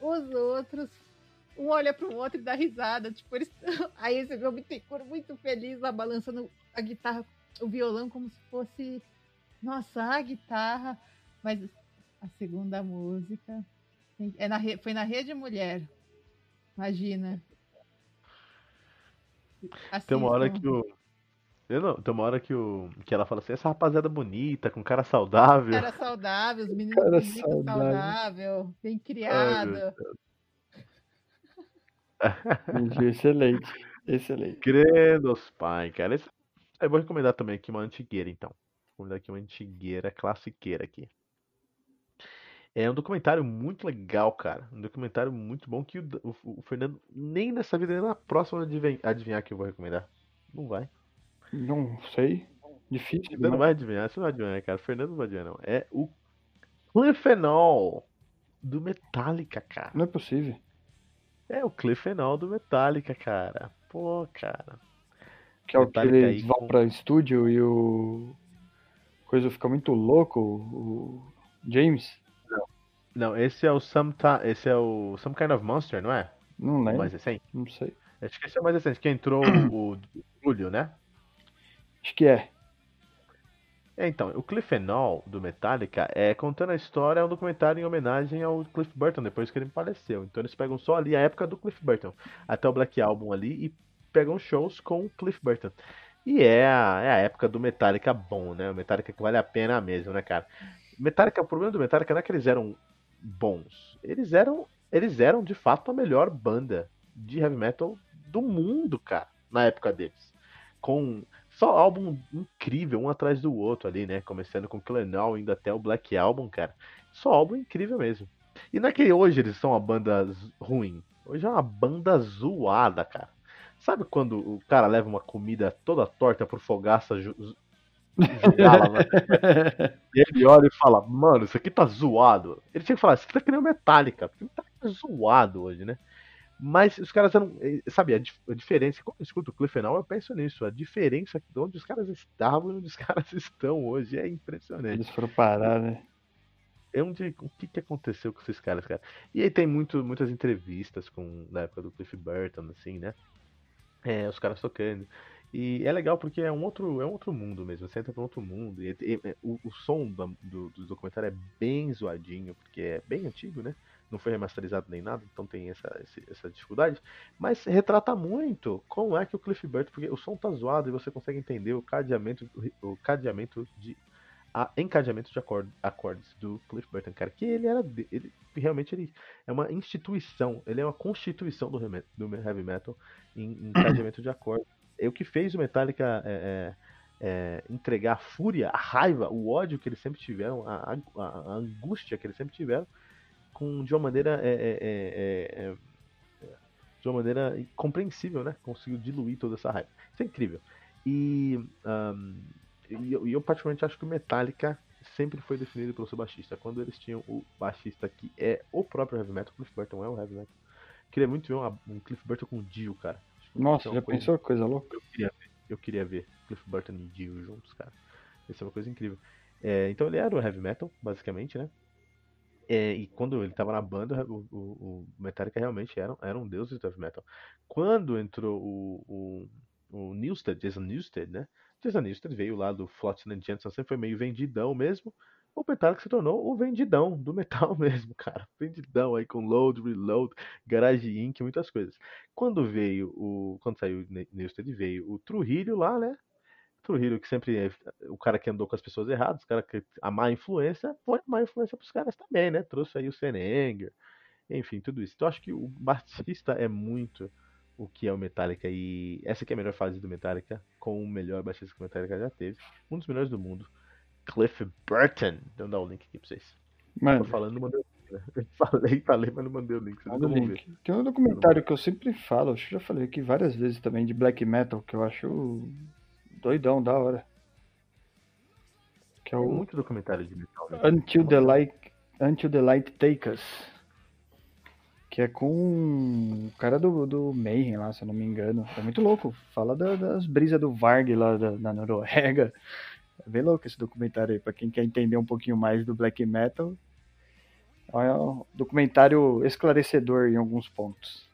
os outros, um olha para o outro e dá risada. Tipo, eles. [laughs] Aí esse meu Bittencourt muito feliz lá balançando a guitarra, o violão, como se fosse. Nossa, a guitarra. Mas a segunda música. É na, foi na Rede Mulher. Imagina. Assim, Tem uma hora que o. Eu não, tem uma hora que, o, que ela fala assim, essa rapaziada bonita, com cara saudável. Cara saudável, os meninos cara bonitos, saudável. saudável, bem criado. Ai, excelente, excelente. Credos, pai, cara. Eu vou recomendar também aqui uma antigueira, então. Vou recomendar aqui uma antigueira, classiqueira aqui. É um documentário muito legal, cara. Um documentário muito bom que o, o, o Fernando nem nessa vida, nem na próxima adivinhar, adivinhar que eu vou recomendar. Não vai. Não sei. Difícil. Você não vai adivinhar, você não vai adivinhar, cara. O Fernando não vai adivinhar, não. É o Clifenol do Metallica, cara. Não é possível. É o Clifenol do Metallica, cara. Pô, cara. Que é o que eles vão com... pra estúdio e o. Coisa fica muito louco, o James. Não, esse é o Some, esse é o Some Kind of Monster, não é? Não lembro. O mais recente? Não sei. Acho que esse é o mais recente, que entrou o Julio, né? Acho que é. É, então, o Cliffenol do Metallica é contando a história, é um documentário em homenagem ao Cliff Burton, depois que ele faleceu. Então eles pegam só ali a época do Cliff Burton, até o Black Album ali, e pegam shows com o Cliff Burton. E é a, é a época do Metallica bom, né? O Metallica que vale a pena mesmo, né, cara? Metallica, o problema do Metallica não é que eles eram bons. Eles eram, eles eram de fato a melhor banda de heavy metal do mundo, cara, na época deles. Com só álbum incrível, um atrás do outro ali, né? Começando com Clenal, indo até o Black Album, cara. Só álbum incrível mesmo. E não é que hoje eles são uma banda ruim. Hoje é uma banda zoada, cara. Sabe quando o cara leva uma comida toda torta pro fogaça né? e [laughs] ele olha e fala, mano, isso aqui tá zoado. Ele tinha que falar, isso aqui tá que nem o Metallica, porque tá zoado hoje, né? Mas os caras eram. Eh, sabe, a, dif a diferença. Quando eu escuto o Clifenal, eu penso nisso. A diferença de onde os caras estavam e onde os [laughs] caras estão hoje é impressionante. Eles foram parar, né? É onde, o que, que aconteceu com esses caras, cara? E aí tem muito, muitas entrevistas com na época do Cliff Burton, assim, né? É, os caras tocando. E é legal porque é um outro, é um outro mundo mesmo. Você entra para outro mundo. E, e o, o, som do, do, do, documentário é bem zoadinho, porque é bem antigo, né? Não foi remasterizado nem nada, então tem essa, essa dificuldade. Mas retrata muito como é que o Cliff Burton, porque o som tá zoado e você consegue entender o cadeamento, o cadeamento de a encadeamento de acordes do Cliff Burton, cara, que ele era ele realmente ele é uma instituição, ele é uma constituição do, do heavy metal em encadeamento de acordes é o que fez o Metallica é, é, é, entregar a fúria, a raiva, o ódio que eles sempre tiveram, a, a, a angústia que eles sempre tiveram, com, de uma maneira é, é, de uma maneira compreensível, né? Conseguiu diluir toda essa raiva. Isso é incrível. E um, e eu, eu particularmente acho que o Metallica sempre foi definido pelo seu baixista. Quando eles tinham o baixista que é o próprio heavy metal, Cliff Burton é o heavy metal. Queria muito ver um, um Cliff Burton com o Dio, cara. Nossa, já coisa... pensou coisa louca? Eu queria ver, eu queria ver Cliff Burton e Dio juntos, cara. Isso é uma coisa incrível. É, então ele era o heavy metal, basicamente, né? É, e quando ele tava na banda, o, o, o Metallica realmente era, era um deus do heavy metal. Quando entrou o, o, o Newsted, Jason Newsted, né? Newsted veio lá do Flotsam Jensen, sempre foi meio vendidão mesmo. O Metallica se tornou o vendidão do metal [laughs] mesmo, cara. Vendidão aí com load, reload, garage inc, muitas coisas. Quando veio o. Quando saiu o Newsted, veio o Trujillo lá, né? Trujillo, que sempre é o cara que andou com as pessoas erradas, o cara que a má influência, foi má influência pros caras também, né? Trouxe aí o Senenger, enfim, tudo isso. Então acho que o Batista é muito o que é o Metallica e essa que é a melhor fase do Metallica, com o melhor baixista que o Metallica já teve, um dos melhores do mundo, Cliff Burton. Então dar o link aqui pra vocês. Mano. Tô falando, não mandei o link, né? Falei, falei, mas não mandei o link. Vocês Manda o link. Tem um documentário que eu sempre falo, acho que já falei aqui várias vezes também, de black metal, que eu acho doidão, da hora. Que é o... Tem muito documentário de metal. Né? Until, the light, Until the Light Take Us. Que é com o cara do, do Mayhem lá, se eu não me engano. É muito louco. Fala da, das brisas do Varg lá da, na Noruega. É bem louco esse documentário aí. Pra quem quer entender um pouquinho mais do black metal. É um documentário esclarecedor em alguns pontos.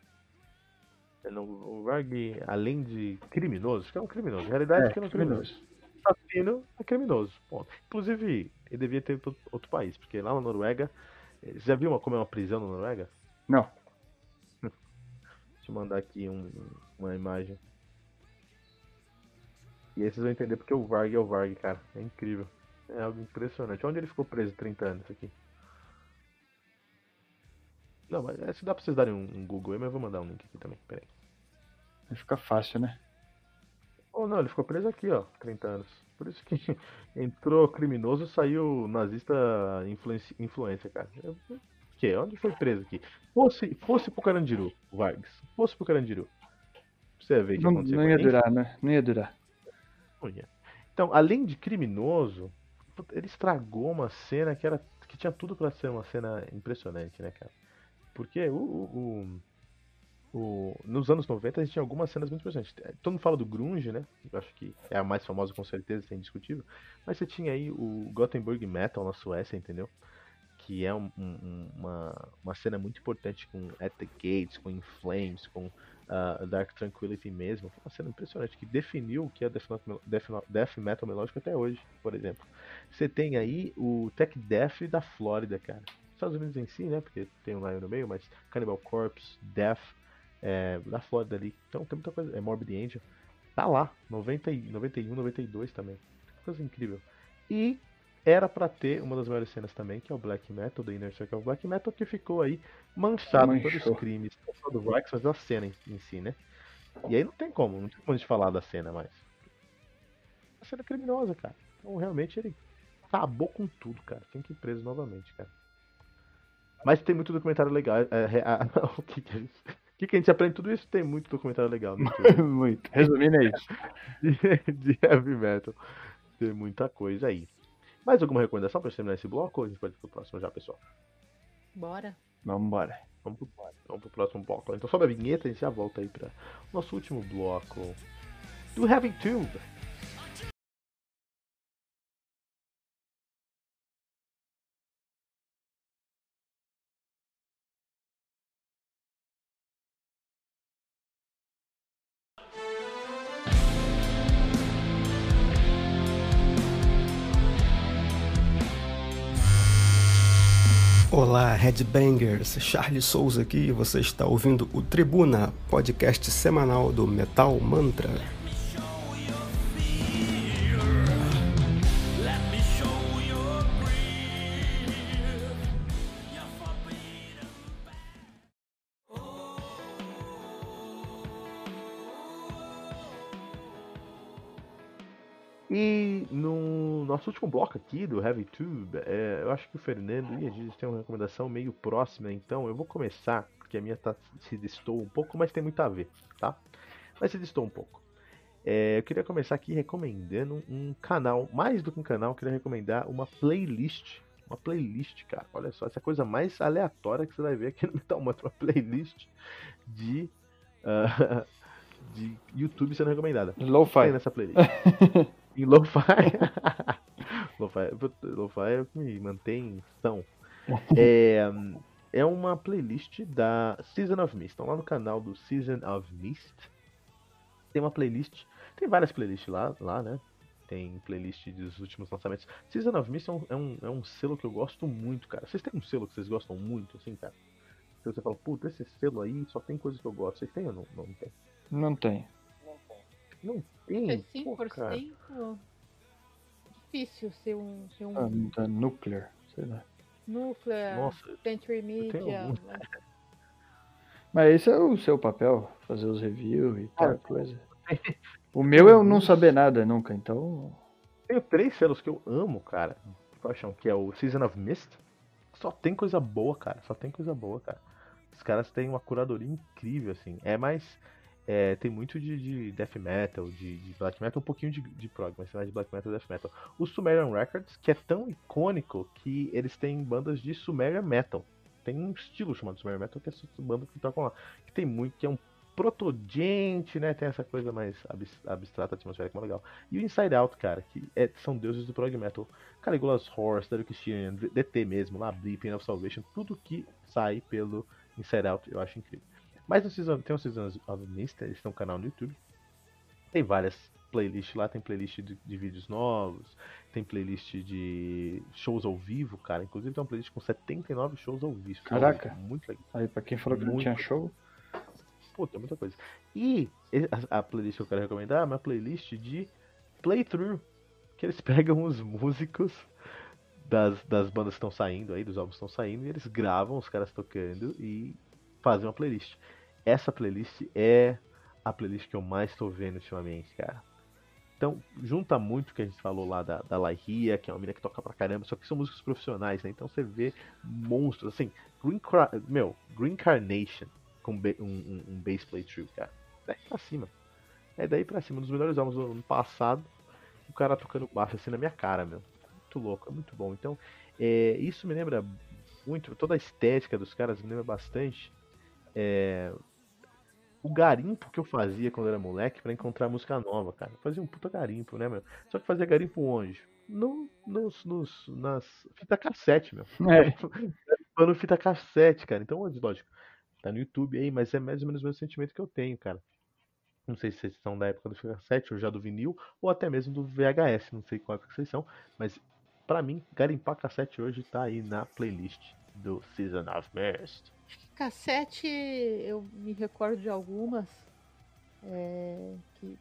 O Varg, além de criminoso, que é um criminoso. Na realidade, é, que é um criminoso. Assassino é criminoso. Ponto. Inclusive, ele devia ter ido outro país, porque lá na Noruega. Você já viu uma, como é uma prisão na Noruega? Não. Deixa eu mandar aqui um, uma imagem. E aí vocês vão entender porque o Varg é o Varg, cara. É incrível. É algo impressionante. Onde ele ficou preso 30 anos aqui? Não, mas é, se dá pra vocês darem um, um, Google aí, mas eu vou mandar um link aqui também. Pera aí. Vai ficar fácil, né? Oh, não, ele ficou preso aqui, ó, 30 anos. Por isso que [laughs] entrou criminoso saiu nazista influência, cara. Eu, que? Onde foi preso aqui? Fosse, fosse pro Carandiru, Vargas. Fosse pro Carandiru. Você ver o que não, aconteceu. Não ia durar, né? Não ia durar. Então, além de criminoso, ele estragou uma cena que era que tinha tudo para ser uma cena impressionante, né, cara? Porque o, o, o, nos anos 90 a gente tinha algumas cenas muito impressionantes. Todo mundo fala do grunge, né? Eu acho que é a mais famosa com certeza, é indiscutível. Mas você tinha aí o Gothenburg Metal na Suécia, entendeu? Que é um, um, uma, uma cena muito importante com At the Gates, com In Flames, com uh, Dark Tranquility mesmo. Foi uma cena impressionante que definiu o que é Death, Death, Death Metal melódico até hoje, por exemplo. Você tem aí o Tech Death da Flórida, cara. Estados Unidos em si, né? Porque tem um Lion no meio, mas Cannibal Corpse, Death, é, da Flórida ali. Então tem muita coisa. É Morbid Angel. Tá lá, 90, 91, 92 também. Coisa incrível. E era para ter uma das maiores cenas também, que é o Black Metal, do Inner Circle of Black Metal, que ficou aí manchado Manchou. pelos crimes, não só do Vax, mas da cena em, em, si, né? E aí não tem como, não tem como a gente falar da cena mais. A cena criminosa, cara. Então realmente ele acabou com tudo, cara. Tem que ir preso novamente, cara. Mas tem muito documentário legal. É, é, é, [laughs] o que, que é que, que a gente aprende tudo isso? Tem muito documentário legal. [laughs] muito. Resumindo é isso. De, de heavy metal. Tem muita coisa aí. Mais alguma recomendação para terminar esse bloco ou a gente pode ir pro próximo já, pessoal? Bora. Vamos embora. Vamos pro, vamos pro próximo bloco. Então sobe a vinheta e a gente já volta aí para nosso último bloco do Heavy Tube. Headbangers! Charles Souza aqui você está ouvindo o Tribuna, podcast semanal do Metal Mantra. Nosso último bloco aqui do Heavy Tube, é, eu acho que o Fernando e a gente tem uma recomendação meio próxima, então eu vou começar, porque a minha tá, se distou um pouco, mas tem muito a ver, tá? Mas se distou um pouco. É, eu queria começar aqui recomendando um canal, mais do que um canal, eu queria recomendar uma playlist. Uma playlist, cara. Olha só, essa é coisa mais aleatória que você vai ver aqui no Metal Mantra. Uma playlist de, uh, [laughs] de YouTube sendo recomendada. Lo-fi. nessa playlist. [laughs] em lo-fi. [laughs] lo-fi. Lo-fi é o que me mantém são. [laughs] É, é uma playlist da Season of Mist. Então lá no canal do Season of Mist tem uma playlist. Tem várias playlists lá, lá né? Tem playlist dos últimos lançamentos. Season of Mist é um, é um, é um selo que eu gosto muito, cara. Vocês têm um selo que vocês gostam muito, assim, cara? Se você fala, puta, esse selo aí só tem coisas que eu gosto. Vocês têm ou não? Não, não tem. Não tem. Não tem? 100% Pô, difícil ser um. Ser um... Ah, da Nuclear, sei lá. Nuclear, Nossa, Century Media. né? [laughs] Mas esse é o seu papel, fazer os reviews e tal Ah, coisa. [laughs] O meu é eu não saber nada nunca, então. Tenho três selos que eu amo, cara. Paixão, que é o Season of Mist. Só tem coisa boa, cara. Só tem coisa boa, cara. Os caras têm uma curadoria incrível, assim. É mais. É, tem muito de, de death metal, de, de black metal, um pouquinho de, de prog, mas mais de black metal death metal. O Sumerian Records, que é tão icônico que eles têm bandas de Sumerian Metal. Tem um estilo chamado Sumerian Metal que é essa banda que tocam lá. Que tem muito, que é um protogente, né? Tem essa coisa mais abs- abstrata, atmosférica, muito legal. E o Inside Out, cara, que é- são deuses do prog metal. Caligula's Horse, Dario Christian, DT mesmo, lá, Pain of Salvation, tudo que sai pelo Inside Out eu acho incrível. Mas no season, tem o Season of Mist, eles têm um canal no YouTube. Tem várias playlists lá, tem playlist de, de vídeos novos, tem playlist de shows ao vivo, cara. Inclusive tem uma playlist com 79 shows ao vivo. Caraca. Muito legal. Aí pra quem falou que não tinha show, Puta, muita coisa. E e- a, a playlist que eu quero recomendar é uma playlist de playthrough. Que eles [laughs] pegam os músicos das, das bandas que estão saindo aí, dos álbuns que estão saindo, e eles gravam os caras tocando e fazem uma playlist. Essa playlist é a playlist que eu mais tô vendo ultimamente, cara. Então, junta muito o que a gente falou lá da, da Laihia, que é uma menina que toca pra caramba, só que são músicos profissionais, né? Então você vê monstros, assim, Green meu, Green Carnation com um, um, um bass playthrough, cara. Daí pra cima. É daí pra cima. Um dos melhores álbuns do ano passado, o cara tocando baixo assim na minha cara, meu. Muito louco, é muito bom. Então, é, isso me lembra muito, toda a estética dos caras me lembra bastante é, o garimpo que eu fazia quando era moleque pra encontrar música nova, cara. Eu fazia um puta garimpo, né, meu? Só que fazia garimpo onde? No, nos, nos, nas fita cassete, meu. [laughs] É. Garimpando fita cassete, cara. Então, lógico, tá no YouTube aí, mas é mais ou menos o mesmo sentimento que eu tenho, cara. Não sei se vocês são da época do fita cassete ou já do vinil, ou até mesmo do VHS, não sei qual época que vocês são, mas pra mim, garimpar cassete hoje tá aí na playlist do Season of Mist. Cassete, eu me recordo de algumas é, que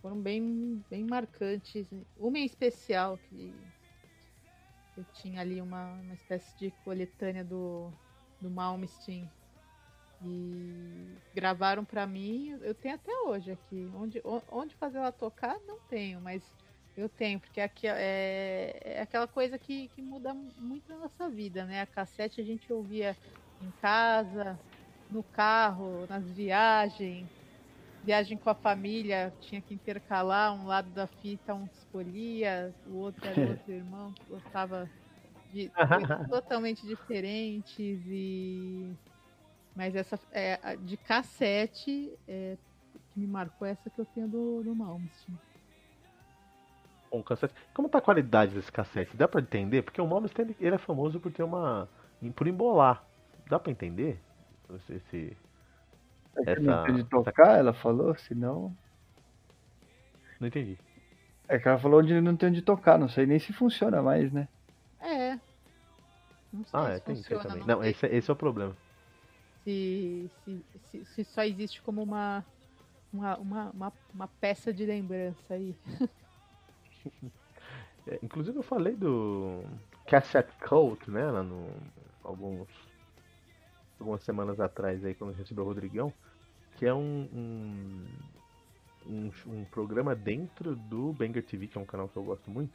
foram bem, bem marcantes. Uma em especial, que eu tinha ali uma, uma espécie de coletânea do, do Malmsteen. E gravaram pra mim, eu tenho até hoje aqui. Onde, onde fazer ela tocar, não tenho, mas eu tenho, porque aqui é, é aquela coisa que, que muda muito na nossa vida, né? A cassete a gente ouvia em casa, no carro, nas viagens, viagem com a família, tinha que intercalar, um lado da fita um escolhia, o outro era [laughs] outro irmão que gostava de [laughs] coisas totalmente diferentes e mas essa é, a de cassete é, que me marcou essa que eu tenho do, do Malmsteen. Bom, cassete. Como tá a qualidade desse cassete? Dá pra entender? Porque o Malmsteen ele- ele é famoso por ter uma. por embolar. Dá pra entender? Esse, esse- é que não Essa- tem de tocar, ela falou, senão. Não entendi. É que ela falou onde não tem onde tocar, não sei nem se funciona mais, né? É. Não sei Ah, se é, tem, tem funciona, também. não Não, esse, é- esse é o problema. se, se, se, se só existe como uma, uma, uma, uma, uma peça de lembrança aí. [laughs] É, inclusive eu falei do Cassette Cult, né? Lá no. Alguns. Algumas semanas atrás aí, quando a gente recebeu o Rodrigão, que é um, um, um, um programa dentro do Banger TV, que é um canal que eu gosto muito,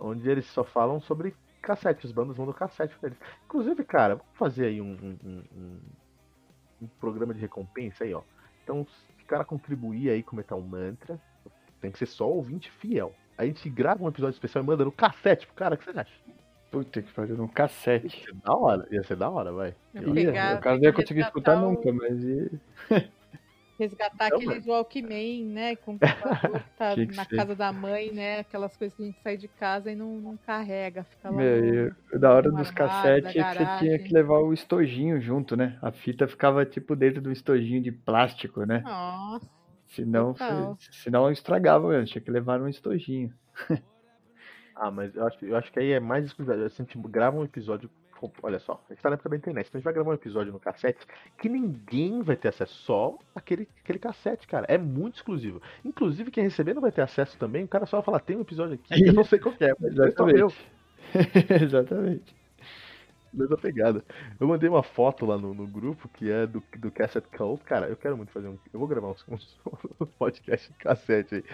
onde eles só falam sobre cassete, as bandas mandam cassete pra eles. Inclusive, cara, vamos fazer aí um, um, um, um- programa de recompensa aí, ó. Então, se o cara contribuir aí com o Metal Mantra, Tem que ser só ouvinte fiel. A gente grava um episódio especial e manda no cassete pro cara, o que você acha? Puta que pariu, num cassete. Ia ser da hora, ia ser da hora, vai. Eu Ia, pegar- o cara não ia conseguir escutar o- nunca, mas ia... [laughs] Resgatar Não, aqueles Walkman, né? Computador [laughs] que tá que na ser. casa da mãe, né? Aquelas coisas que a gente sai de casa e não, não carrega. Fica lá. Meu, no- o da hora dos cassetes é que você tinha que levar o estojinho junto, né? A fita ficava tipo dentro do estojinho de plástico, né? Nossa, Senão, total. se- senão estragava mesmo, tinha que levar um estojinho. [laughs] Ah, mas eu acho, eu acho que aí é mais exclusividade. Assim, tipo, grava um episódio. Olha só, a gente tá na época da internet, então a gente vai gravar um episódio no cassete que ninguém vai ter acesso, só aquele, aquele cassete, cara. É muito exclusivo. Inclusive, quem receber não vai ter acesso também. O cara só vai falar: tem um episódio aqui, eu não sei qual que é, [laughs] mas é só eu. [laughs] Exatamente. Mesma pegada. Eu mandei uma foto lá no, no grupo que é do, do Cassette Cult. Cara, eu quero muito fazer um. Eu vou gravar uns, [laughs] um podcast cassete aí.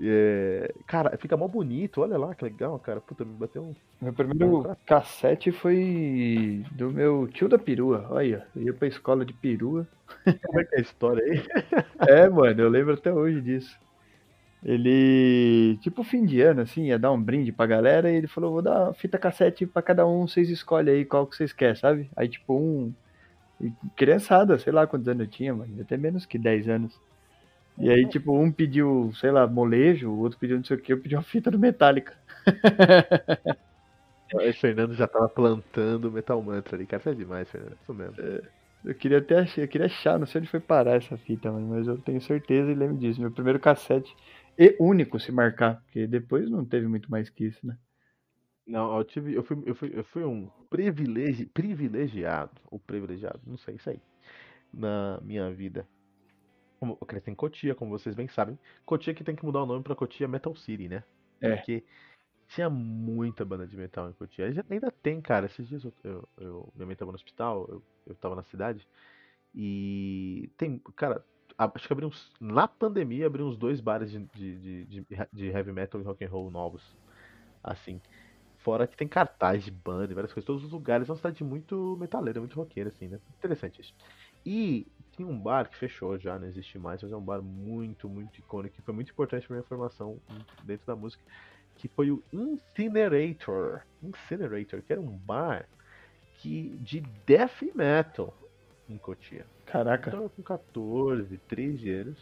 É, cara, fica mó bonito. Olha lá que legal, cara. Puta, me bateu um. Meu primeiro cassete foi do meu tio da perua. Olha, eu ia pra escola de perua. Como é que é a história aí? [laughs] É, mano, eu lembro até hoje disso. Ele, tipo, fim de ano, assim, ia dar um brinde pra galera e ele falou: vou dar uma fita cassete pra cada um, vocês escolhem aí qual que vocês querem, sabe? Aí, tipo, um. Criançada, sei lá quantos anos eu tinha, mas até menos que 10 anos. E aí, tipo, um pediu, sei lá, molejo, o outro pediu não sei o que, eu pedi uma fita do Metallica. [laughs] Aí, Fernando já tava plantando o Metal Mantra ali. Cara, você é demais, Fernando. Isso mesmo. Eu queria até achar, eu queria achar, não sei onde foi parar essa fita, mano, mas eu tenho certeza e lembro disso. Meu primeiro cassete e único se marcar, porque depois não teve muito mais que isso, né? Não, eu tive. Eu fui, eu fui, eu fui um privilegi, privilegiado. Ou privilegiado, não sei, isso aí. Na minha vida. Como Eu cresci em Cotia, como vocês bem sabem. Cotia que tem que mudar o nome pra Cotia Metal City, né? É. Porque tinha muita banda de metal em Cotia. Já- Ainda tem, cara. Esses dias eu, eu, eu- minha mãe tava no hospital, eu, eu tava na cidade. E tem, cara, acho que abriu uns. Na pandemia abriu uns dois bares de, de, de, de, heavy metal e rock and roll novos. Assim. Fora que tem cartaz de banda e várias coisas. Todos os lugares. É uma cidade muito metaleira, muito roqueira, assim, né? Interessante isso. E tinha um bar que fechou já, não existe mais, mas é um bar muito, muito icônico. Que foi muito importante pra minha formação dentro da música. Que foi o Incinerator. Incinerator, que era um bar que, de death metal em Cotia. Caraca, Então eu com 14, 13 anos.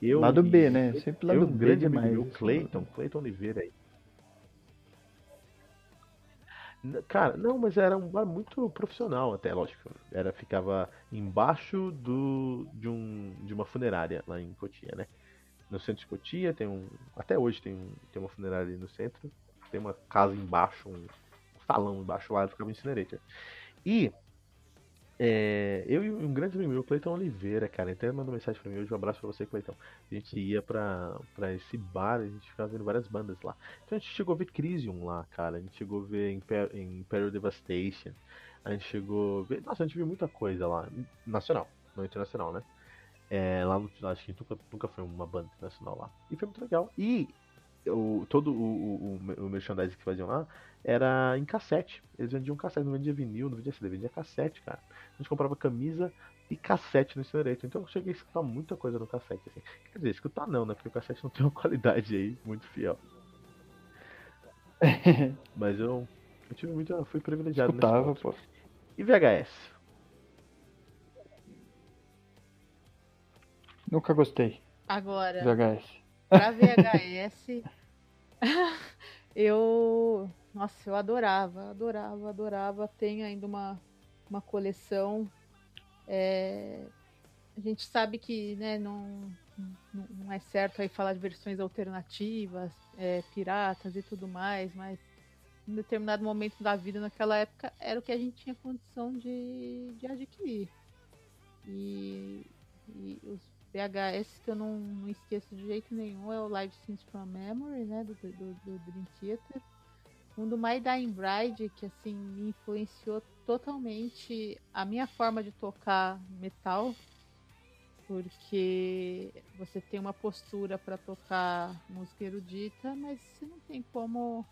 Eu lado e- B, né? Sempre eu lado um B grande amigo demais. meu, Clayton, Clayton Oliveira aí. Cara, não, mas era um bar muito profissional até, lógico. Era, ficava embaixo do, de, um, de uma funerária lá em Cotia, né? No centro de Cotia tem um. Até hoje tem, um, tem uma funerária ali no centro. Tem uma casa embaixo, um salão embaixo lá, ficava um incinerator. E é, eu e um grande amigo meu, Cleiton Oliveira, cara, até mandou mensagem pra mim hoje, um abraço pra você, Cleiton. A gente ia pra, pra esse bar, a gente ficava vendo várias bandas lá. Então a gente chegou a ver Crisium lá, cara, a gente chegou a ver Imper Imperial Devastation, a gente chegou a ver. Nossa, a gente viu muita coisa lá, nacional, não internacional, né? É, lá no acho que nunca, nunca foi uma banda internacional lá. E foi muito legal. E o, todo o, o, o, merchandising que faziam lá era em cassete. Eles vendiam cassete, não vendia vinil, não vendia CD, vendia cassete, cara. A gente comprava camisa e cassete no Incinerator. Então eu cheguei a escutar muita coisa no cassete, assim. Quer dizer, escutar não, né? Porque o cassete não tem uma [laughs] qualidade aí muito fiel. [laughs] Mas eu, eu tive muito. Eu fui privilegiado nesse Escutava, pô. E VHS? Nunca gostei agora. VHS. Pra [laughs] VHS, eu. Nossa, eu adorava, adorava, adorava. Tenho ainda uma, uma coleção. É, a gente sabe que né, não, não, é certo aí falar de versões alternativas, é, piratas e tudo mais, mas em determinado momento da vida, naquela época, era o que a gente tinha condição de, de adquirir. E, e os VHS que eu não, não esqueço de jeito nenhum é o Live Scenes from Memory, né, do, do, do Dream Theater. Um do My Dying Bride, que assim, me influenciou totalmente a minha forma de tocar metal, porque você tem uma postura para tocar música erudita, mas você não tem como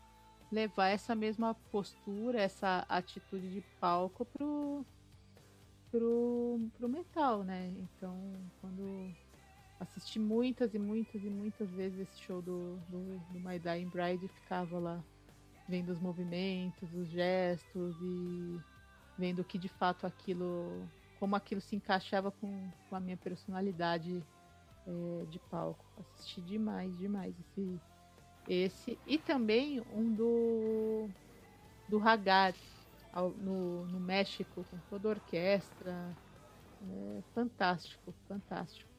levar essa mesma postura, essa atitude de palco pro, pro, pro metal, né? Então, quando assisti muitas e muitas e muitas vezes esse show do, do, do My Dying Bride ficava lá vendo os movimentos, os gestos e vendo que de fato aquilo, como aquilo se encaixava com, com a minha personalidade é, de palco. Assisti demais, demais esse, esse e também um do do Hagar ao, no, no México com toda a orquestra, é, fantástico, fantástico.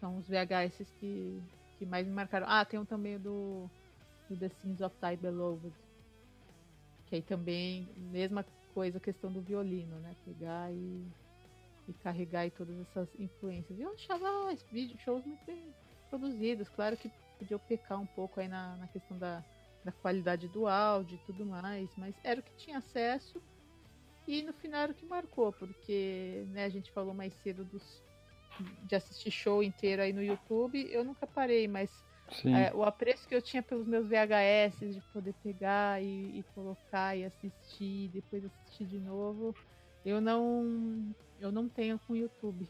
São os VHS que, que mais me marcaram. Ah, tem um também do, do The Sins of Thy Beloved. Que aí também, mesma coisa, questão do violino, né? Pegar e, e carregar e todas essas influências. E eu achava esses vídeos, shows muito bem produzidos. Claro que podia pecar um pouco aí na, na questão da, da qualidade do áudio e tudo mais, mas era o que tinha acesso e no final era o que marcou, porque né, a gente falou mais cedo dos, de assistir show inteiro aí no YouTube, eu nunca parei, mas é, o apreço que eu tinha pelos meus VHS, de poder pegar e, e, colocar e assistir, depois assistir de novo, eu não, eu não tenho com o YouTube.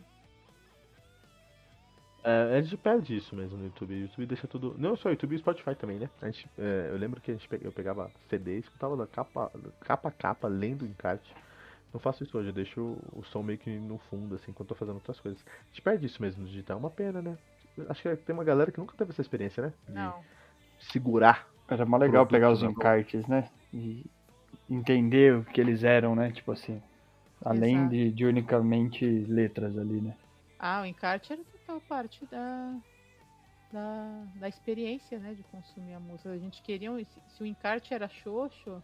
É, a gente perde isso mesmo no YouTube. O YouTube deixa tudo. Não só o YouTube, o Spotify também, né? A gente, é, eu lembro que a gente, eu pegava CD e escutava da capa, capa a capa, lendo o encarte. Não faço isso hoje, eu deixo o som meio que no fundo, assim, quando tô fazendo outras coisas. A gente perde isso mesmo no digital, é uma pena, né? Acho que tem uma galera que nunca teve essa experiência, né? De Não. segurar. Era mó legal pegar os encartes, né? E entender o que eles eram, né? Tipo assim. Além de, de, unicamente letras ali, né? Ah, o encarte era total parte da, da, da experiência, né? De consumir a música. A gente queria. Se, se o encarte era xoxo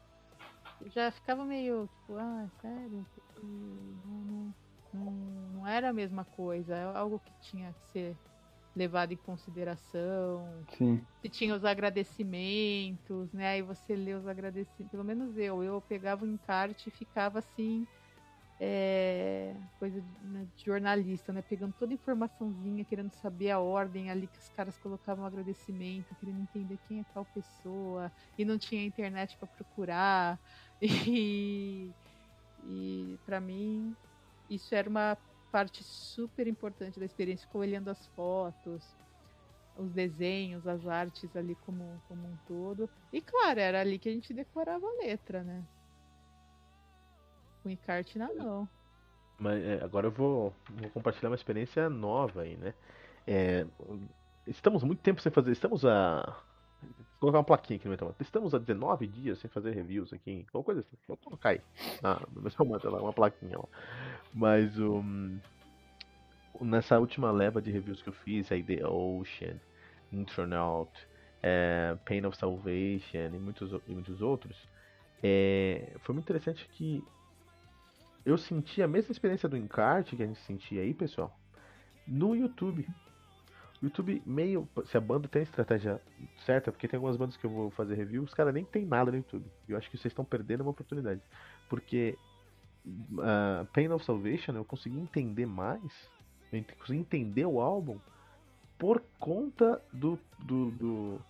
já ficava meio tipo, ah, sério? Não, não, não, era a mesma coisa, é algo que tinha que ser levado em consideração. Sim. Se tinha os agradecimentos, né? Aí você lê os agradecimentos, pelo menos eu, eu pegava o encarte e ficava assim é, coisa de, né, de, jornalista, né? Pegando toda a informaçãozinha, querendo saber a ordem ali que os caras colocavam agradecimento, querendo entender quem é tal pessoa, e não tinha internet para procurar. [laughs] E, e para mim, isso era uma parte super importante da experiência, ficou olhando as fotos, os desenhos, as artes ali como, como um todo. E claro, era ali que a gente decorava a letra, né? com encarte na mão. Mas é, agora eu vou, vou, compartilhar uma experiência nova aí, né? É, estamos muito tempo sem fazer. Estamos a. Vou colocar uma plaquinha aqui no meu Estamos há 19 dias sem fazer reviews aqui. Alguma coisa assim. Vou colocar aí. Ah, no meu tomate lá, uma plaquinha lá. Mas um, nessa última leva de reviews que eu fiz, aí The Ocean, Intronaut, é, Pain of Salvation e muitos, e muitos outros, é, foi muito interessante que eu senti a mesma experiência do encarte que a gente sentia aí, pessoal, no YouTube. O YouTube meio. Se a banda tem a estratégia certa, porque tem algumas bandas que eu vou fazer review, os caras nem tem nada no YouTube. Eu acho que vocês estão perdendo uma oportunidade. Porque uh, Pain of Salvation eu consegui entender mais, eu consegui entender o álbum por conta do, do, do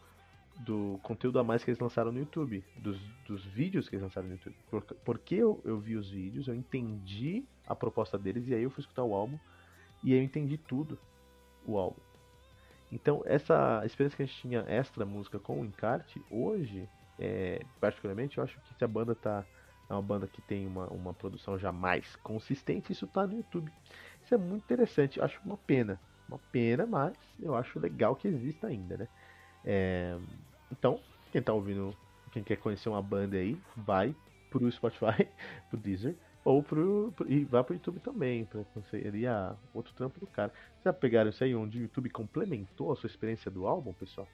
do conteúdo a mais que eles lançaram no YouTube, dos, dos vídeos que eles lançaram no YouTube. Por, porque eu, eu vi os vídeos, eu entendi a proposta deles e aí eu fui escutar o álbum e aí eu entendi tudo o álbum. Então essa experiência que a gente tinha extra música com o encarte, hoje, é, particularmente, eu acho que se a banda tá é uma banda que tem uma, uma produção já mais consistente, isso tá no YouTube. Isso é muito interessante, eu acho uma pena. Uma pena, mas eu acho legal que exista ainda, né? É, então, quem tá ouvindo, quem quer conhecer uma banda aí, vai pro Spotify, [laughs] pro Deezer, ou pro, pro e vá pro YouTube também, para conhecer a outro trampo do cara. Vocês já pegaram isso aí onde o YouTube complementou a sua experiência do álbum, pessoal?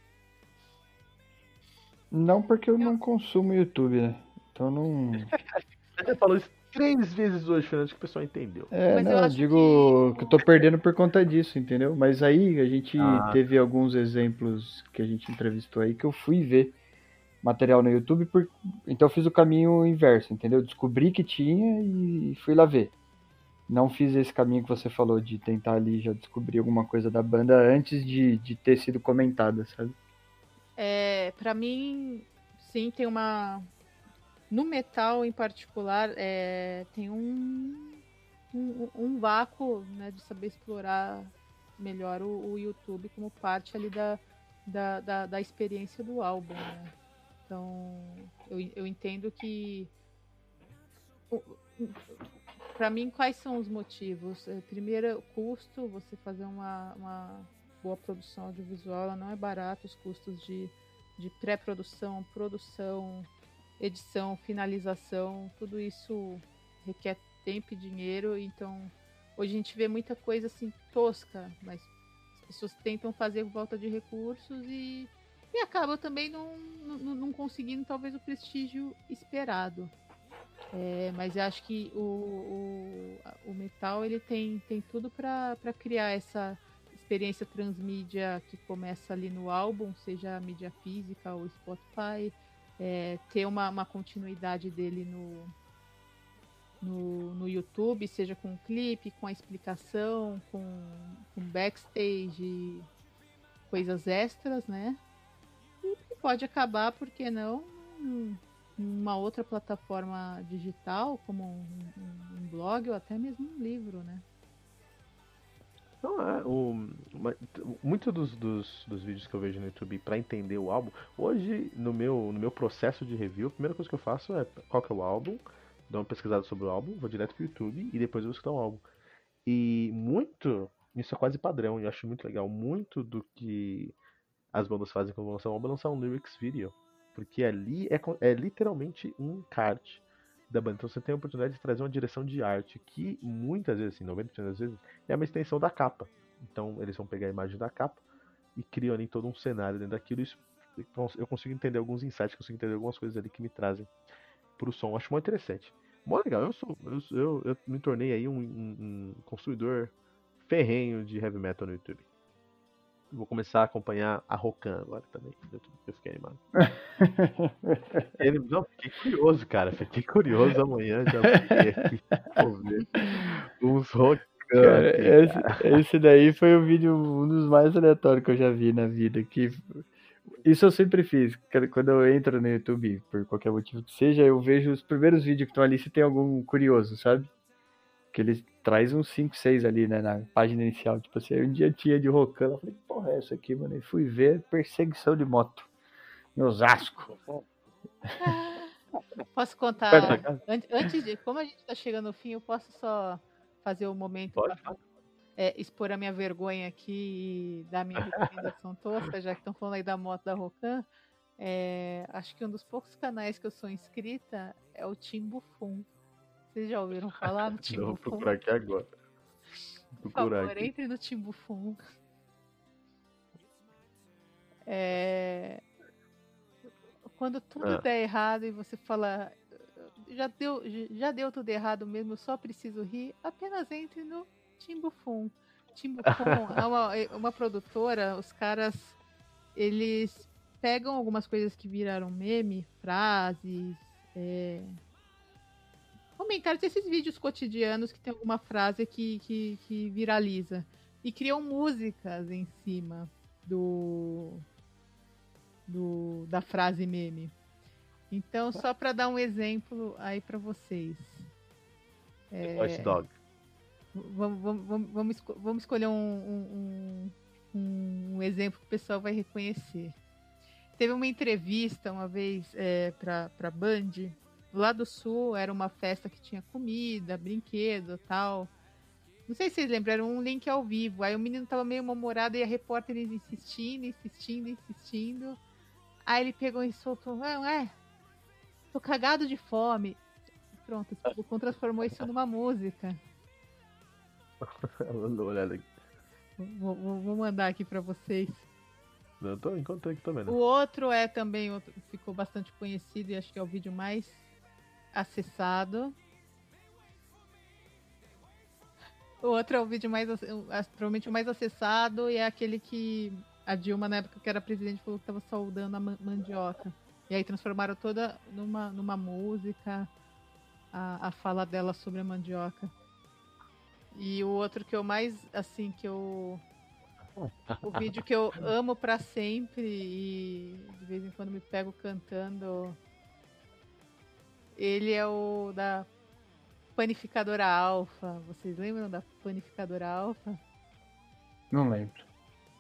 Não, porque eu não consumo YouTube, né? Então não. [laughs] Você falou isso três vezes hoje, Fernando, que o pessoal entendeu. É, Mas não, eu, digo que... que... eu tô perdendo por conta disso, entendeu? Mas aí a gente ah. teve alguns exemplos que a gente entrevistou aí que eu fui ver material no YouTube, por... então eu fiz o caminho inverso, entendeu? Descobri que tinha e fui lá ver. Não fiz esse caminho que você falou de tentar ali já descobrir alguma coisa da banda antes de, de ter sido comentada, sabe? É, para mim, sim, tem uma, no metal, em particular, é, tem um, um, um vácuo né, de saber explorar melhor o, o YouTube como parte ali da, da, da, da experiência do álbum, né? Então, eu, eu entendo que. Para mim, quais são os motivos? É, primeiro, custo, você fazer uma, uma boa produção audiovisual, não é barato, os custos de, de pré-produção, produção, edição, finalização, tudo isso requer tempo e dinheiro, então hoje a gente vê muita coisa assim tosca, mas as pessoas tentam fazer volta de recursos e, e acabam também não, não, não conseguindo talvez o prestígio esperado. É, mas eu acho que o, o, o metal ele tem, tem tudo para criar essa experiência transmídia que começa ali no álbum, seja a mídia física ou Spotify, é, ter uma, uma continuidade dele no, no, no YouTube, seja com clipe, com a explicação, com, com backstage, coisas extras, né? E pode acabar, por que não, numa outra plataforma digital, como um, um blog ou até mesmo um livro, né? Não é. O, muito dos, dos, dos, vídeos que eu vejo no YouTube para entender o álbum, hoje no meu, no meu processo de review, a primeira coisa que eu faço é qual que é o álbum, dou uma pesquisada sobre o álbum, vou direto pro YouTube e depois eu escutar o álbum. E muito, isso é quase padrão, eu acho muito legal. Muito do que as bandas fazem quando vão lançar um álbum é lançar um lyrics video. Porque ali é, é literalmente um kart da banda. Então você tem a oportunidade de trazer uma direção de arte que muitas vezes, assim, 90% das vezes, é uma extensão da capa. Então eles vão pegar a imagem da capa e criam ali todo um cenário dentro daquilo. Isso, eu consigo entender alguns insights, consigo entender algumas coisas ali que me trazem pro som. Acho muito interessante. Mó legal, eu, sou, eu, eu, eu me tornei aí um, um, um construidor ferrenho de heavy metal no YouTube. Vou começar a acompanhar a Rokan agora também. Eu fiquei animado. [laughs] Ele, não, fiquei curioso, cara. Fiquei curioso amanhã. Já vou ver uns Rokan. Cara, esse, esse, daí foi o vídeo, um dos mais aleatórios que eu já vi na vida. Que isso eu sempre fiz. Quando eu entro no YouTube, por qualquer motivo que seja, eu vejo os primeiros vídeos que estão ali se tem algum curioso, sabe? Ele traz uns 5, 6 ali, né, na página inicial. Tipo assim, um dia tinha de Rocana, eu falei, que porra é essa aqui, mano? E fui ver perseguição de moto em Osasco. Posso contar? Antes de, como a gente tá chegando no fim, eu posso só fazer o um momento é, expor a minha vergonha aqui e dar minha recomendação [laughs] tosca, já que estão falando aí da moto da Rocan. É, acho que um dos poucos canais que eu sou inscrita é o Timbufum. Vocês já ouviram falar no [laughs] Timbufum? Vou procurar aqui agora. Por favor, aqui. entre no Timbufum. É... Quando tudo ah. der errado e você fala já deu, já deu tudo errado mesmo, eu só preciso rir, apenas entre no Timbufum. Timbufum [laughs] é uma, é uma produtora, os caras, eles pegam algumas coisas que viraram meme, frases, é, comentários desses vídeos cotidianos que tem alguma frase que, que, que viraliza. E criam músicas em cima do, do da frase meme. Então, só para dar um exemplo aí para vocês. É, Voice Dog. Vamos, vamos, vamos, vamos escolher um, um, um, exemplo que o pessoal vai reconhecer. Teve uma entrevista uma vez é, para Band. Lá do sul era uma festa que tinha comida, brinquedo tal. Não sei se vocês lembram, era um link ao vivo. Aí o menino tava meio mal-humorado e a repórter insistindo, insistindo, insistindo. Aí ele pegou e soltou: É, é tô cagado de fome. Pronto, o transformou isso numa música. [laughs] Vou, vou, vou, mandar aqui para vocês. Eu tô encontrando aqui também. Né? O outro é também outro, ficou bastante conhecido e acho que é o vídeo mais acessado. O outro é o vídeo mais provavelmente o mais acessado e é aquele que a Dilma na época que era presidente falou que estava saudando a mandioca. E aí transformaram toda numa, numa música a, a fala dela sobre a mandioca. E o outro que eu mais, assim, que eu. O vídeo que eu [laughs] amo para sempre e de vez em quando me pego cantando. Ele é o da Panificadora Alfa. Vocês lembram da Panificadora Alfa? Não lembro.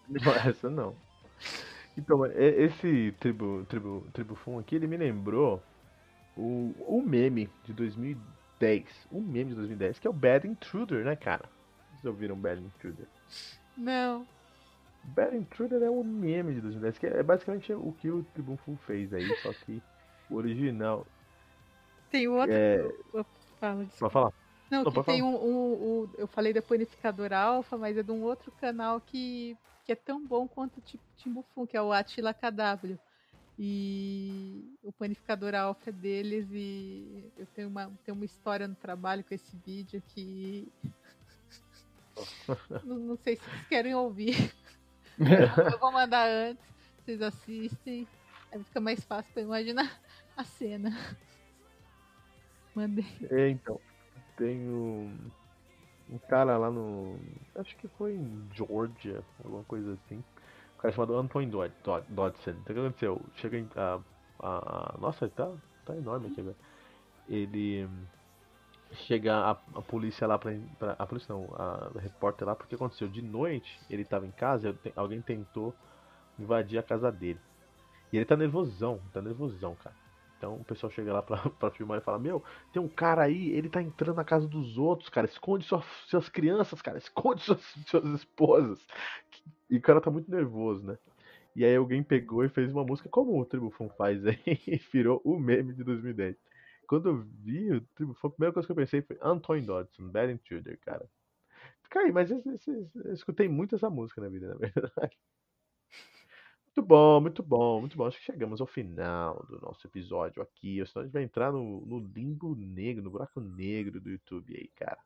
Não, essa não. Então, é- esse Tribu, Tribu, Tribu Fun aqui, ele me lembrou o, o meme de 2010. O meme de 2010, que é o Bad Intruder, né, cara? Vocês ouviram Bad Intruder? Não. Bad Intruder é um meme de 2010, que é basicamente o que o Tribu Fun fez aí, só que o original. Tem outro. É, Fala, falar. Não, Não, tem um, um- um- Eu falei da Panificador Alpha, mas é de um outro canal que, que é tão bom quanto o Ti- Timbufum, que é o Atila KW. E o Panificador Alpha é deles e eu tenho uma, tenho uma história no trabalho com esse vídeo que. [laughs] não, não sei se vocês querem ouvir. [laughs] eu vou mandar antes, vocês assistem. Aí fica mais fácil pra imaginar a cena. Mandei. [laughs] É, então. Tem um, um cara lá no. Acho que foi em Georgia, alguma coisa assim. Um cara chamado Antoine Dod- Dod- Dodson. Então o que aconteceu? Chega em. A, a, nossa, tá, tá enorme aqui, velho. Ele. Chega a, a polícia lá pra, pra. A polícia não, a, repórter lá, porque aconteceu? De noite, ele tava em casa alguém tentou invadir a casa dele. E ele tá nervosão, tá nervosão, cara. Então o pessoal chega lá pra, [laughs] pra filmar e fala: Meu, tem um cara aí, ele tá entrando na casa dos outros, cara. Esconde suas, suas crianças, cara. Esconde [laughs] suas, suas esposas. E o cara tá muito nervoso, né? E aí alguém pegou e fez uma música como o Tribufon faz [laughs] aí e virou o meme de 2010. Quando eu vi o Tribufon, a primeira coisa que eu pensei foi Antoine Dodson, Bad Intruder, cara. Fica aí, mas esse- esse- eu escutei muito essa música na vida, na verdade. Muito bom, muito bom, muito bom. Acho que chegamos ao final do nosso episódio aqui. Senão a gente vai entrar no, no limbo negro, no buraco negro do YouTube aí, cara.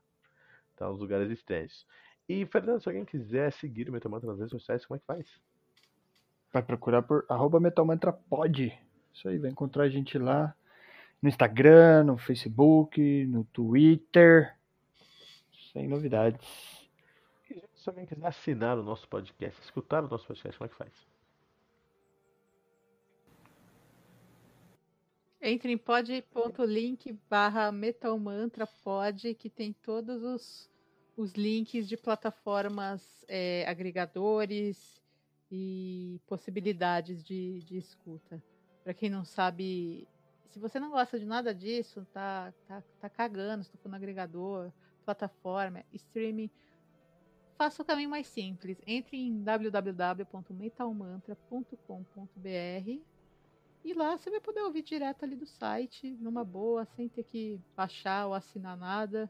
Tá nos lugares estranhos. E, Fernando, se alguém quiser seguir o Metamantra nas redes sociais, como é que faz? Vai procurar por arroba metalmantrapod. Isso aí, vai encontrar a gente lá no Instagram, no Facebook, no Twitter. Sem novidades. E, se alguém quiser assinar o nosso podcast, escutar o nosso podcast, como é que faz? Entre em pod.link barra que tem todos os, os links de plataformas é, agregadores e possibilidades de, de escuta. Para quem não sabe, se você não gosta de nada disso, tá, tá, tá cagando, for no agregador, plataforma, streaming, faça o caminho mais simples. Entre em www.metalmantra.com.br e lá você vai poder ouvir direto ali do site, numa boa, sem ter que baixar ou assinar nada.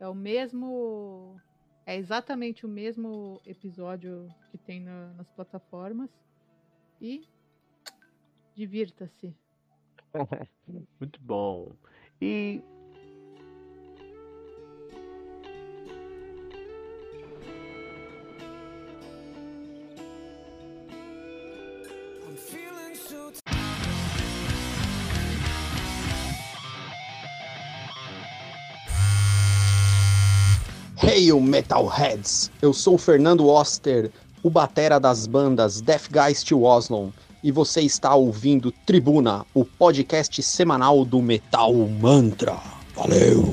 É o mesmo. É exatamente o mesmo episódio que tem na- nas plataformas. E divirta-se. [laughs] Muito bom. E. Hail Metalheads! Eu sou o Fernando Oster, o batera das bandas Deathgeist e Oslon, e você está ouvindo Tribuna, o podcast semanal do Metal Mantra. Valeu!